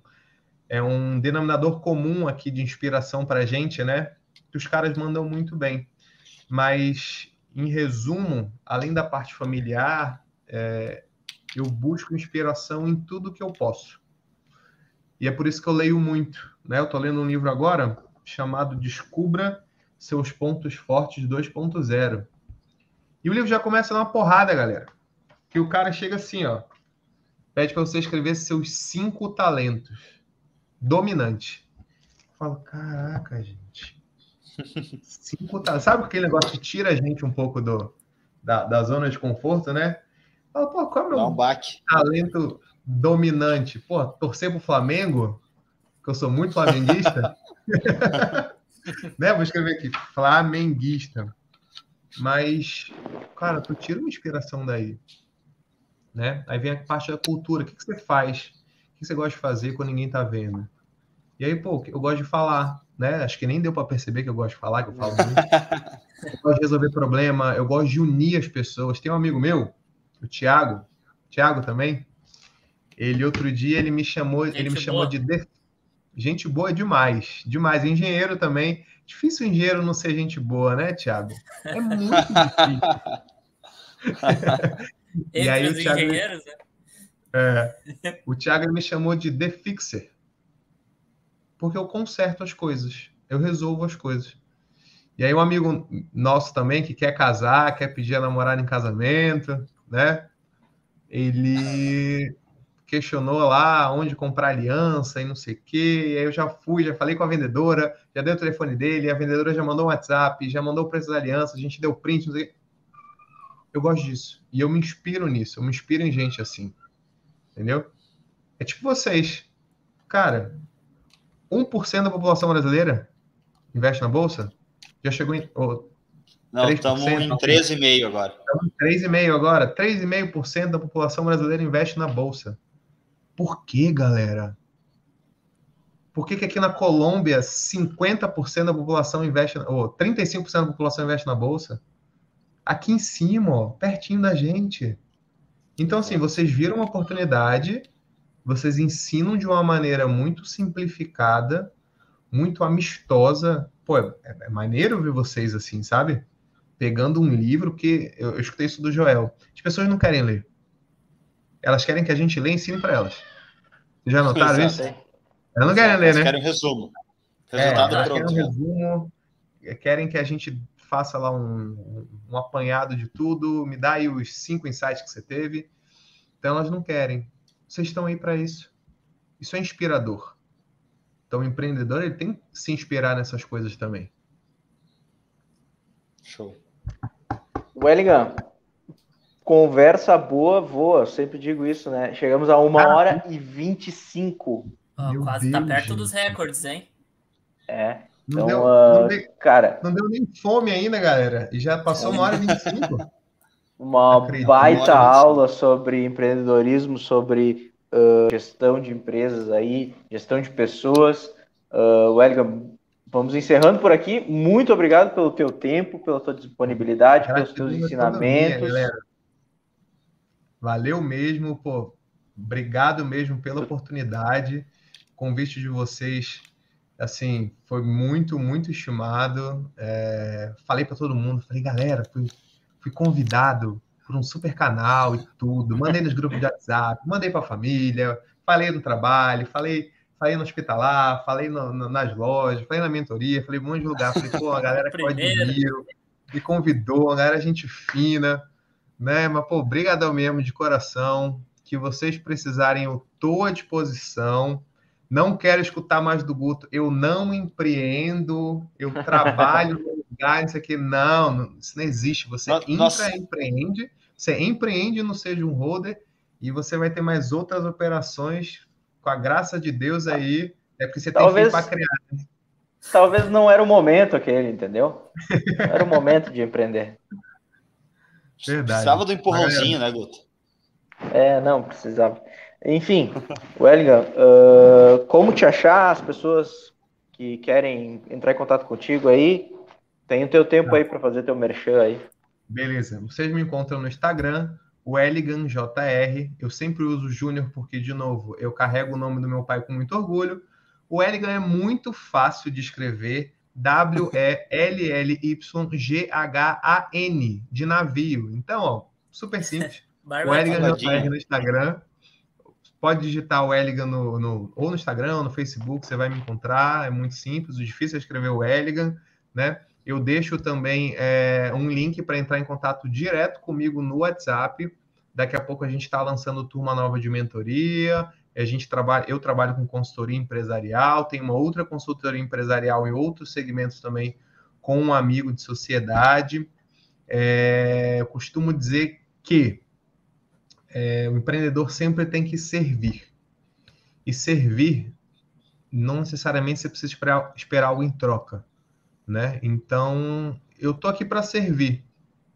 é um denominador comum aqui de inspiração para a gente, né? Que os caras mandam muito bem. Mas, em resumo, além da parte familiar, é, eu busco inspiração em tudo que eu posso. E é por isso que eu leio muito, né? Eu estou lendo um livro agora chamado Descubra seus pontos fortes 2.0. E o livro já começa numa porrada, galera. Que o cara chega assim, ó. Pede para você escrever seus cinco talentos dominantes. Eu falo, caraca, gente. [laughs] Cinco talentos. Sabe aquele negócio que tira a gente um pouco do, da, da zona de conforto, né? Fala, pô, qual é o meu um talento dominante? Pô, torcer pro Flamengo, que eu sou muito flamenguista. [laughs] né? Vou escrever aqui, flamenguista. Mas, cara, tu tira uma inspiração daí. Né? Aí vem a parte da cultura. O que, que você faz? O que você gosta de fazer quando ninguém tá vendo? E aí, pô, eu gosto de falar, né? Acho que nem deu para perceber que eu gosto de falar, que eu falo muito. eu gosto de resolver problema, eu gosto de unir as pessoas. Tem um amigo meu, o Thiago, Thiago também. Ele outro dia ele me chamou, Gente ele me boa. chamou de Gente boa demais, demais. Engenheiro também. Difícil engenheiro não ser gente boa, né, Thiago? É muito difícil. [laughs] e aí, os Thiago, engenheiros, né? É, o Thiago me chamou de The Fixer. Porque eu conserto as coisas. Eu resolvo as coisas. E aí um amigo nosso também que quer casar, quer pedir a namorada em casamento, né? Ele questionou lá onde comprar aliança e não sei o quê. E aí eu já fui, já falei com a vendedora, já dei o telefone dele, a vendedora já mandou um WhatsApp, já mandou o preço da aliança, a gente deu print, não sei o quê. Eu gosto disso. E eu me inspiro nisso. Eu me inspiro em gente assim. Entendeu? É tipo vocês. Cara, 1% da população brasileira investe na bolsa? Já chegou em. Oh, não, estamos em 13,5% agora. Estamos em 3,5% agora. 3,5% da população brasileira investe na bolsa. Por que, galera? Por que, que aqui na Colômbia 50% da população investe, ou 35% da população investe na bolsa? Aqui em cima, ó, pertinho da gente. Então, assim, vocês viram uma oportunidade, vocês ensinam de uma maneira muito simplificada, muito amistosa. Pô, é, é maneiro ver vocês assim, sabe? Pegando um livro que eu, eu escutei isso do Joel. As pessoas não querem ler. Elas querem que a gente lê e ensine para elas. Já notaram isso? Elas não querem ler, né? querem resumo. Resultado é, pronto. Querem um resumo, querem que a gente faça lá um, um apanhado de tudo, me dá aí os cinco insights que você teve. Então elas não querem. Vocês estão aí para isso. Isso é inspirador. Então o empreendedor ele tem que se inspirar nessas coisas também. Show. Wellingham, Conversa boa, voa. Eu sempre digo isso, né? Chegamos a uma ah, hora e 25. Oh, quase tá Deus, tá perto gente. dos recordes, hein? É. Então, não deu, uh, não deu, cara. Não deu nem fome ainda, galera. E já passou uma hora e 25. Uma Acredito, baita aula sobre empreendedorismo, sobre uh, gestão de empresas aí, gestão de pessoas. Uh, Welligan, vamos encerrando por aqui. Muito obrigado pelo teu tempo, pela tua disponibilidade, pelos teus ensinamentos. Minha, Valeu mesmo, pô. Obrigado mesmo pela oportunidade. O convite de vocês assim, foi muito, muito estimado. É, falei para todo mundo, falei, galera, fui, fui convidado por um super canal e tudo. Mandei nos grupos de WhatsApp, mandei para a família, falei do trabalho, falei, falei no hospitalar, falei no, no, nas lojas, falei na mentoria, falei um monte de lugar. Falei, pô, a galera que [laughs] vir, me convidou, a galera gente fina, né? Mas, pô, brigadão mesmo, de coração. Que vocês precisarem, eu tô à disposição. Não quero escutar mais do Guto. Eu não empreendo, eu [laughs] trabalho no lugar, isso aqui. Não, isso não existe. Você Nossa. empreende você empreende no Seja um Holder e você vai ter mais outras operações com a graça de Deus aí. É porque você talvez, tem para criar. Né? Talvez não era o momento aquele, entendeu? Não era o momento de empreender. [laughs] Verdade. Precisava do empurrãozinho, né, Guto? É, não, precisava. Enfim, [laughs] Wellingham, uh, como te achar? As pessoas que querem entrar em contato contigo aí, tem o teu tempo tá. aí para fazer teu merchan aí. Beleza. Vocês me encontram no Instagram, o EliganJR. Eu sempre uso Júnior porque, de novo, eu carrego o nome do meu pai com muito orgulho. O Eligan é muito fácil de escrever. W-E-L-L-Y-G-H-A-N, de navio. Então, ó, super simples. [laughs] o Eligan JR no Instagram. Pode digitar o Eligan no, no, ou no Instagram ou no Facebook, você vai me encontrar. É muito simples. O difícil é escrever o Eligan, né? Eu deixo também é, um link para entrar em contato direto comigo no WhatsApp. Daqui a pouco a gente está lançando turma nova de mentoria. A gente trabalha, eu trabalho com consultoria empresarial, tem uma outra consultoria empresarial em outros segmentos também com um amigo de sociedade. É, eu costumo dizer que é, o empreendedor sempre tem que servir. E servir, não necessariamente você precisa esperar, esperar algo em troca né? Então, eu tô aqui para servir.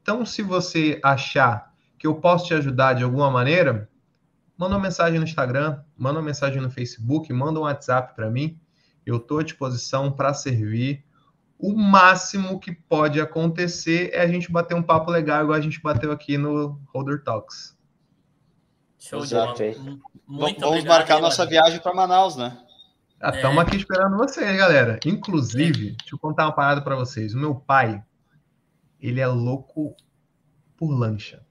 Então, se você achar que eu posso te ajudar de alguma maneira, manda uma mensagem no Instagram, manda uma mensagem no Facebook, manda um WhatsApp para mim. Eu estou à disposição para servir. O máximo que pode acontecer é a gente bater um papo legal, igual a gente bateu aqui no Holder Talks. Show Exato. de bola. Muito Vamos obrigado, marcar nossa viagem para Manaus, né? Estamos ah, é. aqui esperando vocês, galera. Inclusive, é. deixa eu contar uma parada para vocês. O meu pai, ele é louco por lancha.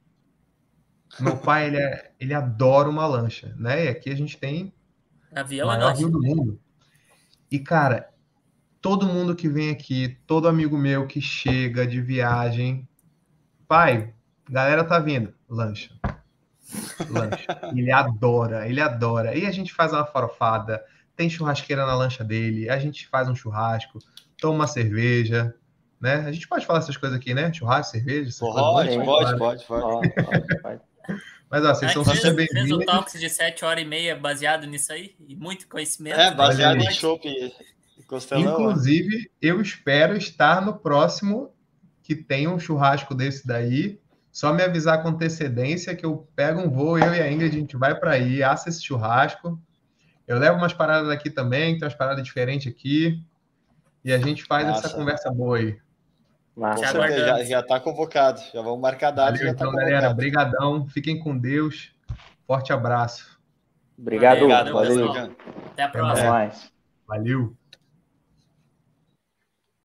Meu pai, ele, é, ele adora uma lancha, né? E aqui a gente tem Avião o é maior rio do mundo. E, cara, todo mundo que vem aqui, todo amigo meu que chega de viagem, pai, galera tá vindo, lancha. Lancha. [laughs] ele adora, ele adora. E a gente faz uma farofada, tem churrasqueira na lancha dele, a gente faz um churrasco, toma uma cerveja, né? A gente pode falar essas coisas aqui, né? Churrasco, cerveja, essas pode, coisas. Pode, pode, pode, pode, Mas, ó, vocês são sempre bem-vindos. Fez um talks de 7 horas e meia baseado nisso aí? E muito conhecimento. É, baseado em chopp Inclusive, eu espero estar no próximo que tem um churrasco desse daí. Só me avisar com antecedência que eu pego um voo, eu e a Ingrid, a gente vai para aí, assa esse churrasco. Eu levo umas paradas aqui também, tem umas paradas diferentes aqui. E a gente faz Massa. essa conversa boa aí. Massa. Já, já tá convocado. Já vamos marcar a data. Valeu, então, tá galera, brigadão. Fiquem com Deus. Forte abraço. Obrigado. Obrigado valeu. Até a próxima. Até mais. Valeu.